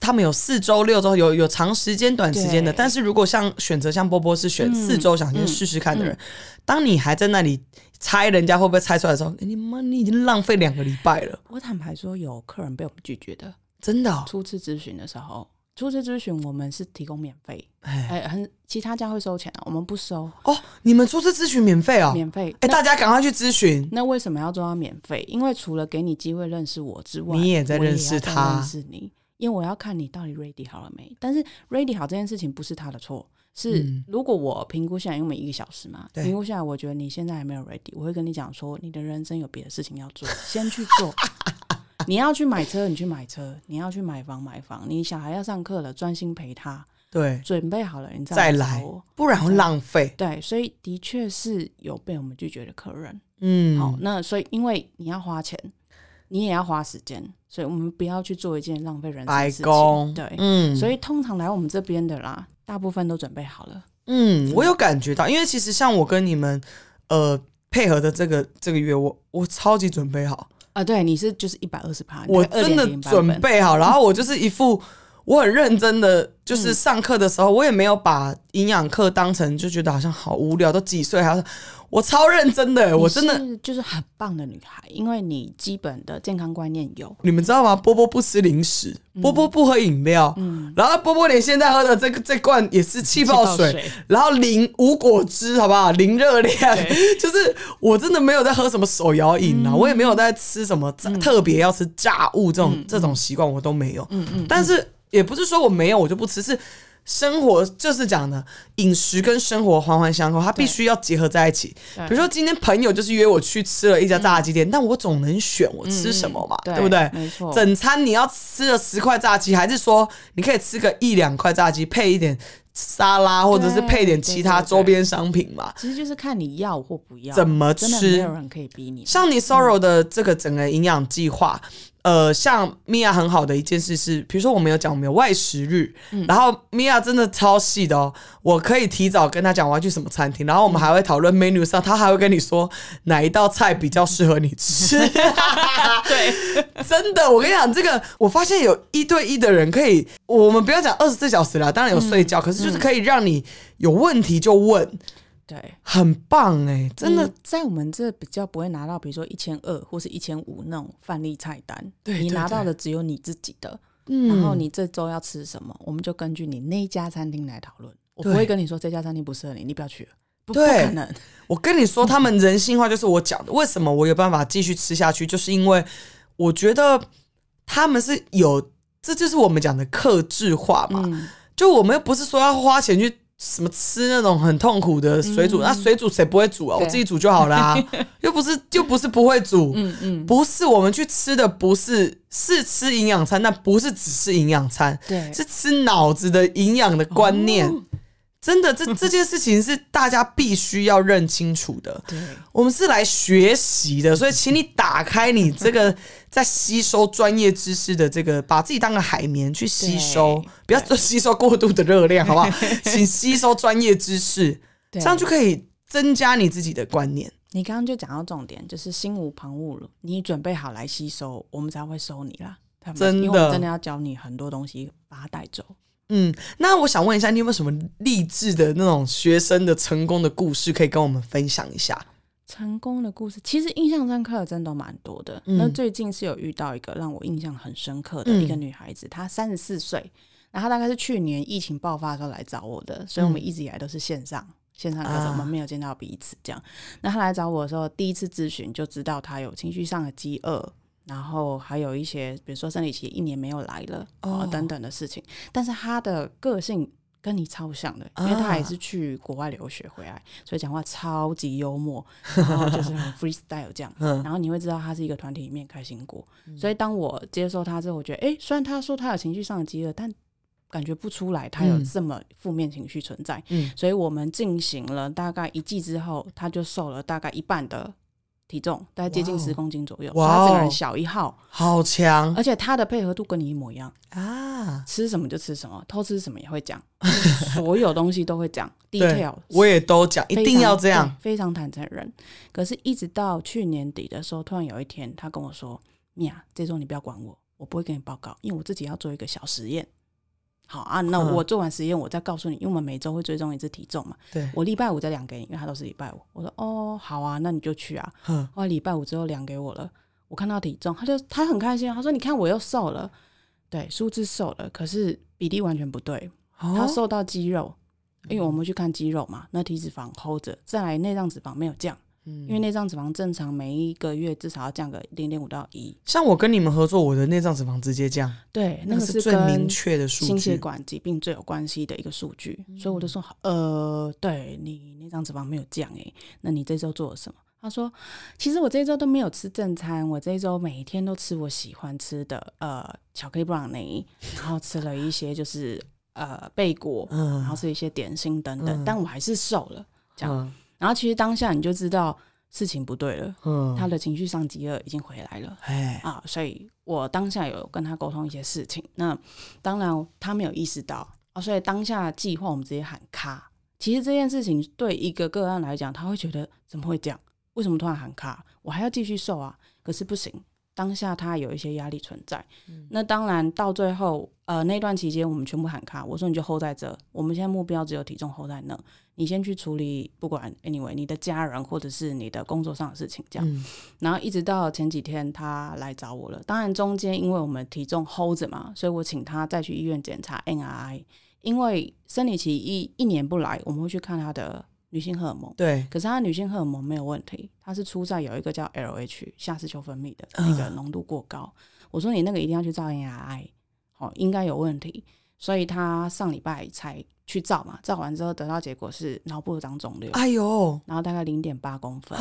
他们有四周、六周，有有长时间、短时间的。但是如果像选择像波波是选嗯四周，想先试试看的人，当你还在那里猜人家会不会猜出来的时候，诶你妈，你已经浪费两个礼拜了，我坦白说，有客人被我们拒绝的。真的、哦。初次咨询的时候，初次咨询我们是提供免费，哎哎、很其他家会收钱啊，我们不收哦，你们初次咨询免费哦？免费。哎、那大家赶快去咨询。那为什么要做到免费？因为除了给你机会认识我之外，你也在认识他认识你，因为我要看你到底 ready 好了没。但是 ready 好这件事情不是他的错，是嗯如果我评估下来，因为我们一个小时嘛，评估下来，我觉得你现在还没有 ready，我会跟你讲说，你的人生有别的事情要做，先去做。你要去买车，你去买车；你要去买房，买房。你小孩要上课了，专心陪他，对，准备好了，你再来来。不然会浪费。对，所以的确是有被我们拒绝的客人。嗯，好，那所以因为你要花钱，你也要花时间，所以我们不要去做一件浪费人的事情。宫。对，嗯，所以通常来我们这边的啦，大部分都准备好了。嗯，我有感觉到，因为其实像我跟你们，呃，配合的这个这个月，我我超级准备好，啊，对，你是就是一百二十趴，我真的准备好，然后我就是一副我很认真的，就是上课的时候，我也没有把营养课当成就觉得好像好无聊，都几岁还要。我超认真的，我真的就是很棒的女孩，因为你基本的健康观念有。你们知道吗？波波不吃零食，波波不喝饮料，嗯，然后波波连现在喝的这个这罐也是气泡水，然后零无果汁，好不好？零热量，就是我真的没有在喝什么手摇饮啊，我也没有在吃什么特别要吃炸物这种这种习惯，我都没有。嗯嗯，但是也不是说我没有我就不吃，是。生活就是讲的饮食跟生活环环相扣，它必须要结合在一起。比如说今天朋友就是约我去吃了一家炸鸡店，但我总能选我吃什么嘛，对不对？没错。整餐你要吃了十块炸鸡，还是说你可以吃个一两块炸鸡，配一点沙拉，或者是配点其他周边商品嘛？其实就是看你要或不要，怎么吃，没有人可以逼你。像你 Sorrow 的这个整个营养计划。呃，像米娅很好的一件事是，比如说我们有讲我们有外食日，然后米娅真的超细的哦，我可以提早跟她讲我要去什么餐厅，然后我们还会讨论 menu 上，她还会跟你说哪一道菜比较适合你吃。对，真的，我跟你讲，这个我发现有一对一的人可以，我们不要讲二十四小时啦，当然有睡觉，可是就是可以让你有问题就问。对，很棒哎，真的，在我们这比较不会拿到，比如说一千二或是一千五那种范例菜单，对你拿到的只有你自己的，嗯，然后你这周要吃什么，我们就根据你那家餐厅来讨论。我不会跟你说这家餐厅不适合你，你不要去了，不可能。我跟你说，他们人性化就是我讲的，为什么我有办法继续吃下去，就是因为我觉得他们是有，这就是我们讲的克制化嘛。就我们又不是说要花钱去。什么吃那种很痛苦的水煮？那水煮谁不会煮啊？我自己煮就好啦，又不是又不是不会煮。嗯嗯，不是我们去吃的，不是是吃营养餐，但不是只是营养餐，对，是吃脑子的营养的观念。真的，这这件事情是大家必须要认清楚的。对，我们是来学习的，所以请你打开你这个 在吸收专业知识的这个，把自己当个海绵去吸收，不要吸收过度的热量，好不好？请吸收专业知识，这样就可以增加你自己的观念。你刚刚就讲到重点，就是心无旁骛了，你准备好来吸收，我们才会收你啦。真的，真的要教你很多东西，把它带走。嗯，那我想问一下，你有没有什么励志的那种学生的成功的故事可以跟我们分享一下？成功的故事其实印象深刻的真的蛮多的。那最近是有遇到一个让我印象很深刻的一个女孩子，她三十四岁，然后大概是去年疫情爆发的时候来找我的，所以我们一直以来都是线上线上课程，我们没有见到彼此。这样，那她来找我的时候，第一次咨询就知道她有情绪上的饥饿。然后还有一些，比如说生理期一年没有来了哦等等的事情，但是他的个性跟你超像的，因为他也是去国外留学回来，所以讲话超级幽默，然后就是很 freestyle 这样，然后你会知道他是一个团体里面开心果，所以当我接受他之后，我觉得哎，虽然他说他有情绪上的饥饿，但感觉不出来他有这么负面情绪存在，嗯，所以我们进行了大概一季之后，他就瘦了大概一半的。体重大概接近十公斤左右，他整个人小一号，好强，而且他的配合度跟你一模一样。啊，吃什么就吃什么，偷吃什么也会讲，所有东西都会讲，detail 我也都讲，一定要这样，非常坦诚人。可是，一直到去年底的时候，突然有一天，他跟我说：“米娅，这周你不要管我，我不会跟你报告，因为我自己要做一个小实验。”好啊，那我做完实验，我再告诉你，因为我们每周会追踪一次体重嘛。对，我礼拜五再量给你，因为他都是礼拜五。我说哦，好啊，那你就去啊。后来礼拜五之后量给我了，我看到体重，他就他很开心，他说你看我又瘦了，对，数字瘦了，可是比例完全不对，他瘦到肌肉，因为我们去看肌肉嘛，那体脂肪 hold 着，再来内脏脂肪没有降。因为内脏脂肪正常每一个月至少要降个零点五到一。像我跟你们合作，我的内脏脂肪直接降。对，那个是最明确的数据，心血管疾病最有关系的一个数据。所以我就说，呃，对你内脏脂肪没有降，诶，那你这周做了什么？他说，其实我这一周都没有吃正餐，我这一周每天都吃我喜欢吃的，呃，巧克力布朗尼，然后吃了一些就是呃贝果，然后吃一些点心等等，但我还是瘦了，这样。然后其实当下你就知道事情不对了，嗯，他的情绪上极了已经回来了，哎啊，所以我当下有跟他沟通一些事情，那当然他没有意识到啊，所以当下计划我们直接喊卡。其实这件事情对一个个案来讲，他会觉得怎么会这样？为什么突然喊卡？我还要继续瘦啊？可是不行，当下他有一些压力存在。那当然到最后，呃，那段期间我们全部喊卡。我说你就 hold 在这，我们现在目标只有体重 hold 在那，你先去处理，不管 anyway 你的家人或者是你的工作上的事情，这样。然后一直到前几天他来找我了，当然中间因为我们体重 hold 着嘛，所以我请他再去医院检查 NRI，因为生理期一一年不来，我们会去看他的。女性荷尔蒙对，可是他女性荷尔蒙没有问题，他是出在有一个叫 LH 下视丘分泌的那个浓度过高。我说你那个一定要去照 NRI，哦，应该有问题，所以他上礼拜才去照嘛，照完之后得到结果是脑部长肿瘤，哎呦，然后大概零点八公分，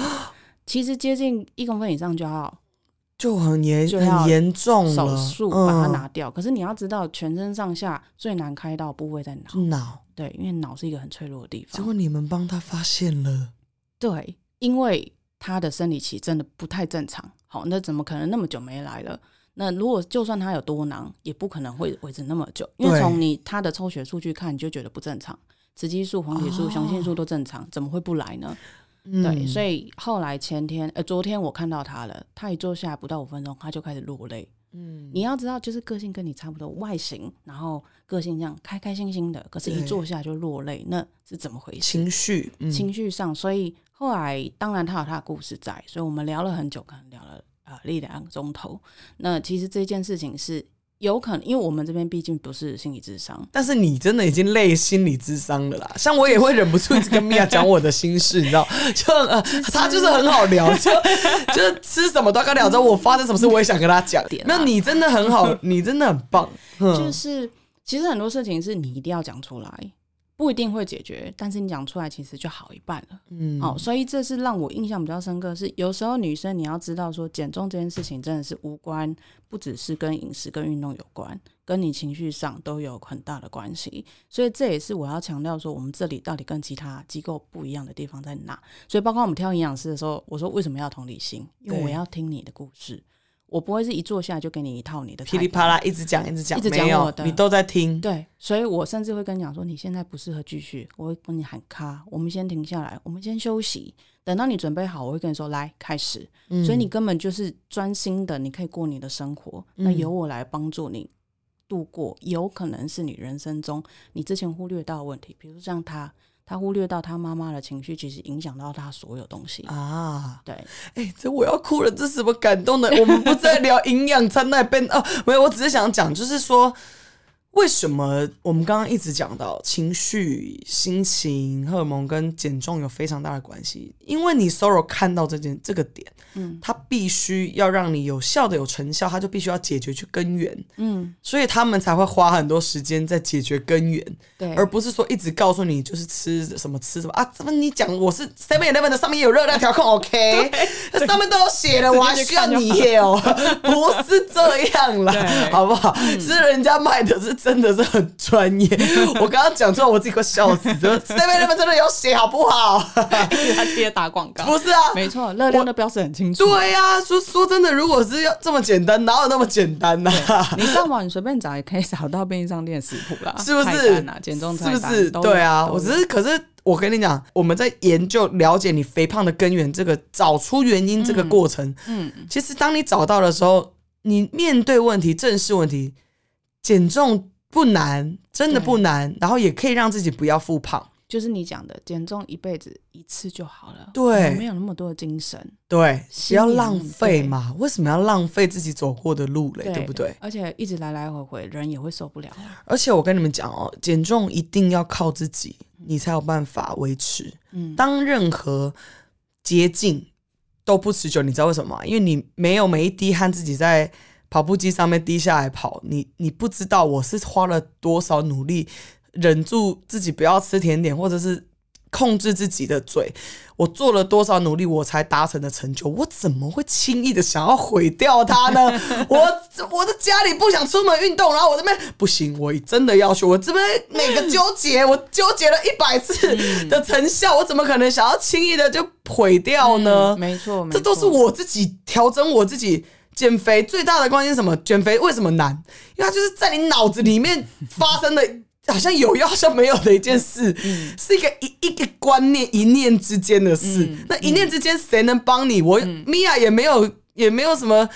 其实接近一公分以上就要。就很严很严重，手术把它拿掉。可是你要知道，全身上下最难开到部位在脑。脑对，因为脑是一个很脆弱的地方。结果你们帮他发现了。对，因为他的生理期真的不太正常。好，那怎么可能那么久没来了？那如果就算他有多囊，也不可能会维持那么久。因为从你他的抽血数据看，你就觉得不正常，雌激素、黄体素、雄性素都正常，怎么会不来呢？对，所以后来前天呃，昨天我看到他了，他一坐下来不到五分钟，他就开始落泪。嗯，你要知道，就是个性跟你差不多，外形，然后个性这样开开心心的，可是一坐下就落泪，那是怎么回事？情绪，情绪上，所以后来当然他有他的故事在，所以我们聊了很久，可能聊了呃一两个钟头。那其实这件事情是。有可能，因为我们这边毕竟不是心理智商，但是你真的已经累心理智商了啦。像我也会忍不住一直跟米娅讲我的心事，你知道，就呃，他就是很好聊，就就是吃什么都跟他聊。之后我发生什么事，我也想跟他讲。那你真的很好，你真的很棒。就是其实很多事情是你一定要讲出来。不一定会解决，但是你讲出来其实就好一半了。嗯，好，所以这是让我印象比较深刻。是有时候女生你要知道说减重这件事情真的是无关，不只是跟饮食跟运动有关，跟你情绪上都有很大的关系。所以这也是我要强调说，我们这里到底跟其他机构不一样的地方在哪？所以包括我们挑营养师的时候，我说为什么要同理心？因为我要听你的故事。我不会是一坐下来就给你一套你的噼里啪啦一直讲一直讲，一直讲我的，你都在听。对，所以我甚至会跟你讲说，你现在不适合继续，我会帮你喊卡，我们先停下来，我们先休息，等到你准备好，我会跟你说来开始。所以你根本就是专心的，你可以过你的生活，那由我来帮助你度过，有可能是你人生中你之前忽略到的问题，比如像他。他忽略到他妈妈的情绪，其实影响到他所有东西啊。对，哎，这我要哭了，这什么感动的？我们不在聊营养餐那边哦，没有，我只是想讲，就是说。为什么我们刚刚一直讲到情绪、心情、荷尔蒙跟减重有非常大的关系？因为你 sorrow 看到这件这个点，嗯，它必须要让你有效的有成效，它就必须要解决去根源，嗯，所以他们才会花很多时间在解决根源，对，而不是说一直告诉你就是吃什么吃什么啊？怎么你讲我是 Seven Eleven 的上面有热量调控，OK，那上面都有写了，我还需要你哦？不是这样啦，好不好？是人家卖的是。真的是很专业，我刚刚讲出来，我自己快笑死了。那边那边真的有写好不好？他贴打广告，不是啊，没错，热量的标识很清楚。对呀，说说真的，如果是要这么简单，哪有那么简单呢？你上网你随便找也可以找到便利商店食谱啦，是不是？减重是不是？对啊，我只是，可是我跟你讲，我们在研究了解你肥胖的根源，这个找出原因这个过程，嗯，其实当你找到的时候，你面对问题，正视问题，减重。不难，真的不难，然后也可以让自己不要复胖。就是你讲的，减重一辈子一次就好了。对，没有那么多的精神。对，不要浪费嘛。为什么要浪费自己走过的路嘞？对不对？而且一直来来回回，人也会受不了。而且我跟你们讲哦，减重一定要靠自己，你才有办法维持。嗯，当任何捷径都不持久，你知道为什么吗？因为你没有每一滴汗自己在。跑步机上面低下来跑，你你不知道我是花了多少努力，忍住自己不要吃甜点，或者是控制自己的嘴，我做了多少努力，我才达成的成就，我怎么会轻易的想要毁掉它呢？我我的家里不想出门运动，然后我这边不行，我真的要去，我这边每个纠结，我纠结了一百次的成效，我怎么可能想要轻易的就毁掉呢？没错，这都是我自己调整我自己。减肥最大的关键是什么？减肥为什么难？因为它就是在你脑子里面发生的 好像有又好像没有的一件事，是一个一一个观念一念之间的事。那一念之间谁能帮你？我米娅也没有也没有什么。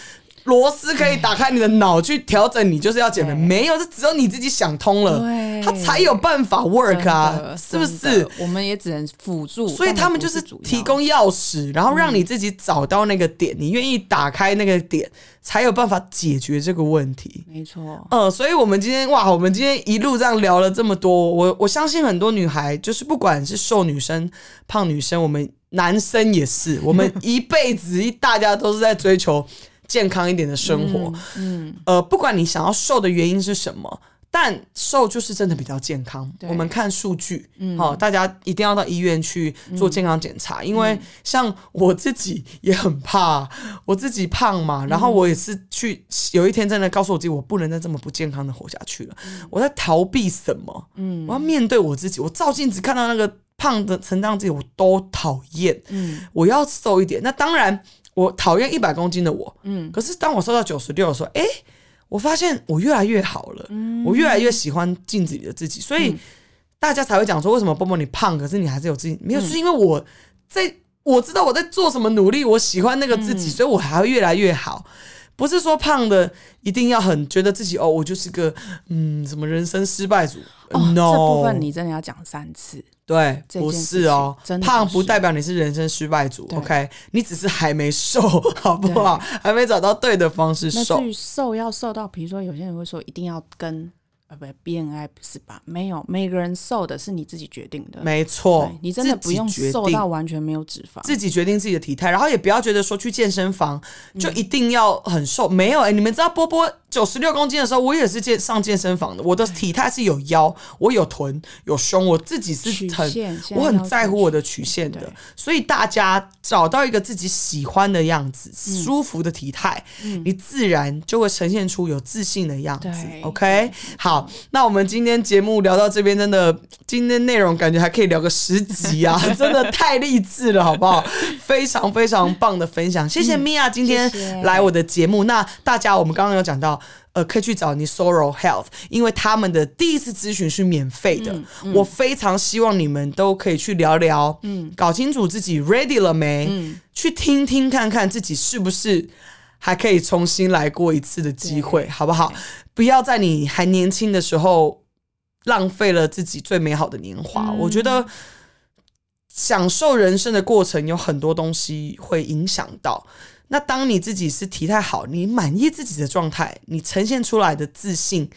螺丝可以打开你的脑去调整，你就是要减肥，没有，这只有你自己想通了，他才有办法 work 啊，是不是？我们也只能辅助，所以他们就是提供钥匙，然后让你自己找到那个点，你愿意打开那个点，才有办法解决这个问题。没错，嗯，所以我们今天哇，我们今天一路这样聊了这么多，我我相信很多女孩，就是不管是瘦女生、胖女生，我们男生也是，我们一辈子大家都是在追求。健康一点的生活，嗯，呃，不管你想要瘦的原因是什么，但瘦就是真的比较健康。我们看数据，好，大家一定要到医院去做健康检查，因为像我自己也很怕，我自己胖嘛，然后我也是去有一天真的告诉我自己，我不能再这么不健康的活下去了。我在逃避什么？嗯，我要面对我自己。我照镜子看到那个胖的成长自己，我都讨厌。嗯，我要瘦一点。那当然。我讨厌一百公斤的我，嗯，可是当我瘦到九十六的时候，哎，我发现我越来越好了，嗯，我越来越喜欢镜子里的自己，所以大家才会讲说，为什么波波你胖，可是你还是有自己，没有是因为我在我知道我在做什么努力，我喜欢那个自己，所以我还会越来越好。不是说胖的一定要很觉得自己哦，我就是个嗯什么人生失败组。哦，这部分你真的要讲三次。对，不是哦，胖不代表你是人生失败组。OK，你只是还没瘦，好不好？还没找到对的方式瘦。瘦要瘦到，比如说有些人会说一定要跟。啊不，BNI 不是吧？没有，每个人瘦的是你自己决定的。没错，你真的不用瘦到完全没有脂肪，自己决定自己的体态，然后也不要觉得说去健身房就一定要很瘦。没有哎，你们知道波波九十六公斤的时候，我也是健上健身房的，我的体态是有腰，我有臀有胸，我自己是很我很在乎我的曲线的。所以大家找到一个自己喜欢的样子，舒服的体态，你自然就会呈现出有自信的样子。OK，好。那我们今天节目聊到这边，真的今天内容感觉还可以聊个十集啊，真的太励志了，好不好？非常非常棒的分享，谢谢米娅今天来我的节目。那大家，我们刚刚有讲到，呃，可以去找你 Sorrow Health，因为他们的第一次咨询是免费的。我非常希望你们都可以去聊聊，嗯，搞清楚自己 ready 了没？嗯，去听听看看自己是不是。还可以重新来过一次的机会，好不好？不要在你还年轻的时候浪费了自己最美好的年华。我觉得享受人生的过程有很多东西会影响到。那当你自己是体态好，你满意自己的状态，你呈现出来的自信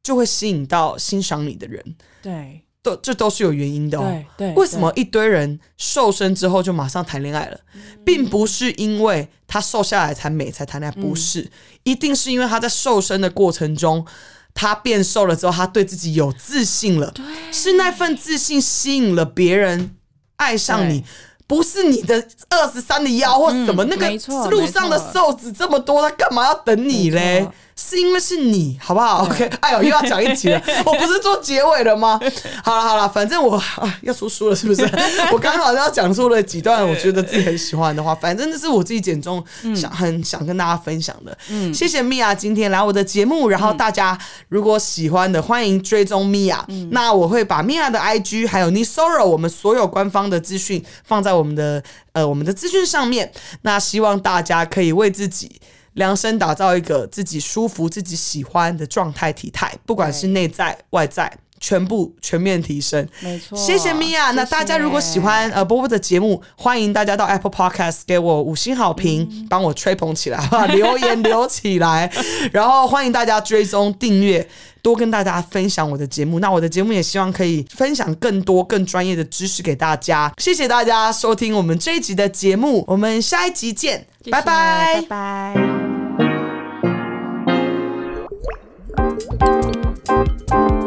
就会吸引到欣赏你的人。对。都这都是有原因的哦。对，为什么一堆人瘦身之后就马上谈恋爱了，并不是因为他瘦下来才美才谈恋爱，不是，一定是因为他在瘦身的过程中，他变瘦了之后，他对自己有自信了，是那份自信吸引了别人爱上你，不是你的二十三的腰或什么那个路上的瘦子这么多，他干嘛要等你嘞？是因为是你，好不好？OK，哎呦，又要讲一集了。我不是做结尾了吗？好了好了，反正我啊要出书了，是不是？我刚好要讲出了几段我觉得自己很喜欢的话，反正这是我自己简中想很想跟大家分享的。嗯，谢谢米娅今天来我的节目，然后大家如果喜欢的，欢迎追踪米娅。那我会把米娅的 IG 还有 Nisoro 我们所有官方的资讯放在我们的呃我们的资讯上面。那希望大家可以为自己。量身打造一个自己舒服、自己喜欢的状态、体态，不管是内在外在，全部全面提升。没错，谢谢米娅。那大家如果喜欢呃波波的节目，欢迎大家到 Apple Podcast 给我五星好评，帮我吹捧起来，留言留起来。然后欢迎大家追踪订阅，多跟大家分享我的节目。那我的节目也希望可以分享更多更专业的知识给大家。谢谢大家收听我们这一集的节目，我们下一集见，拜拜，拜拜。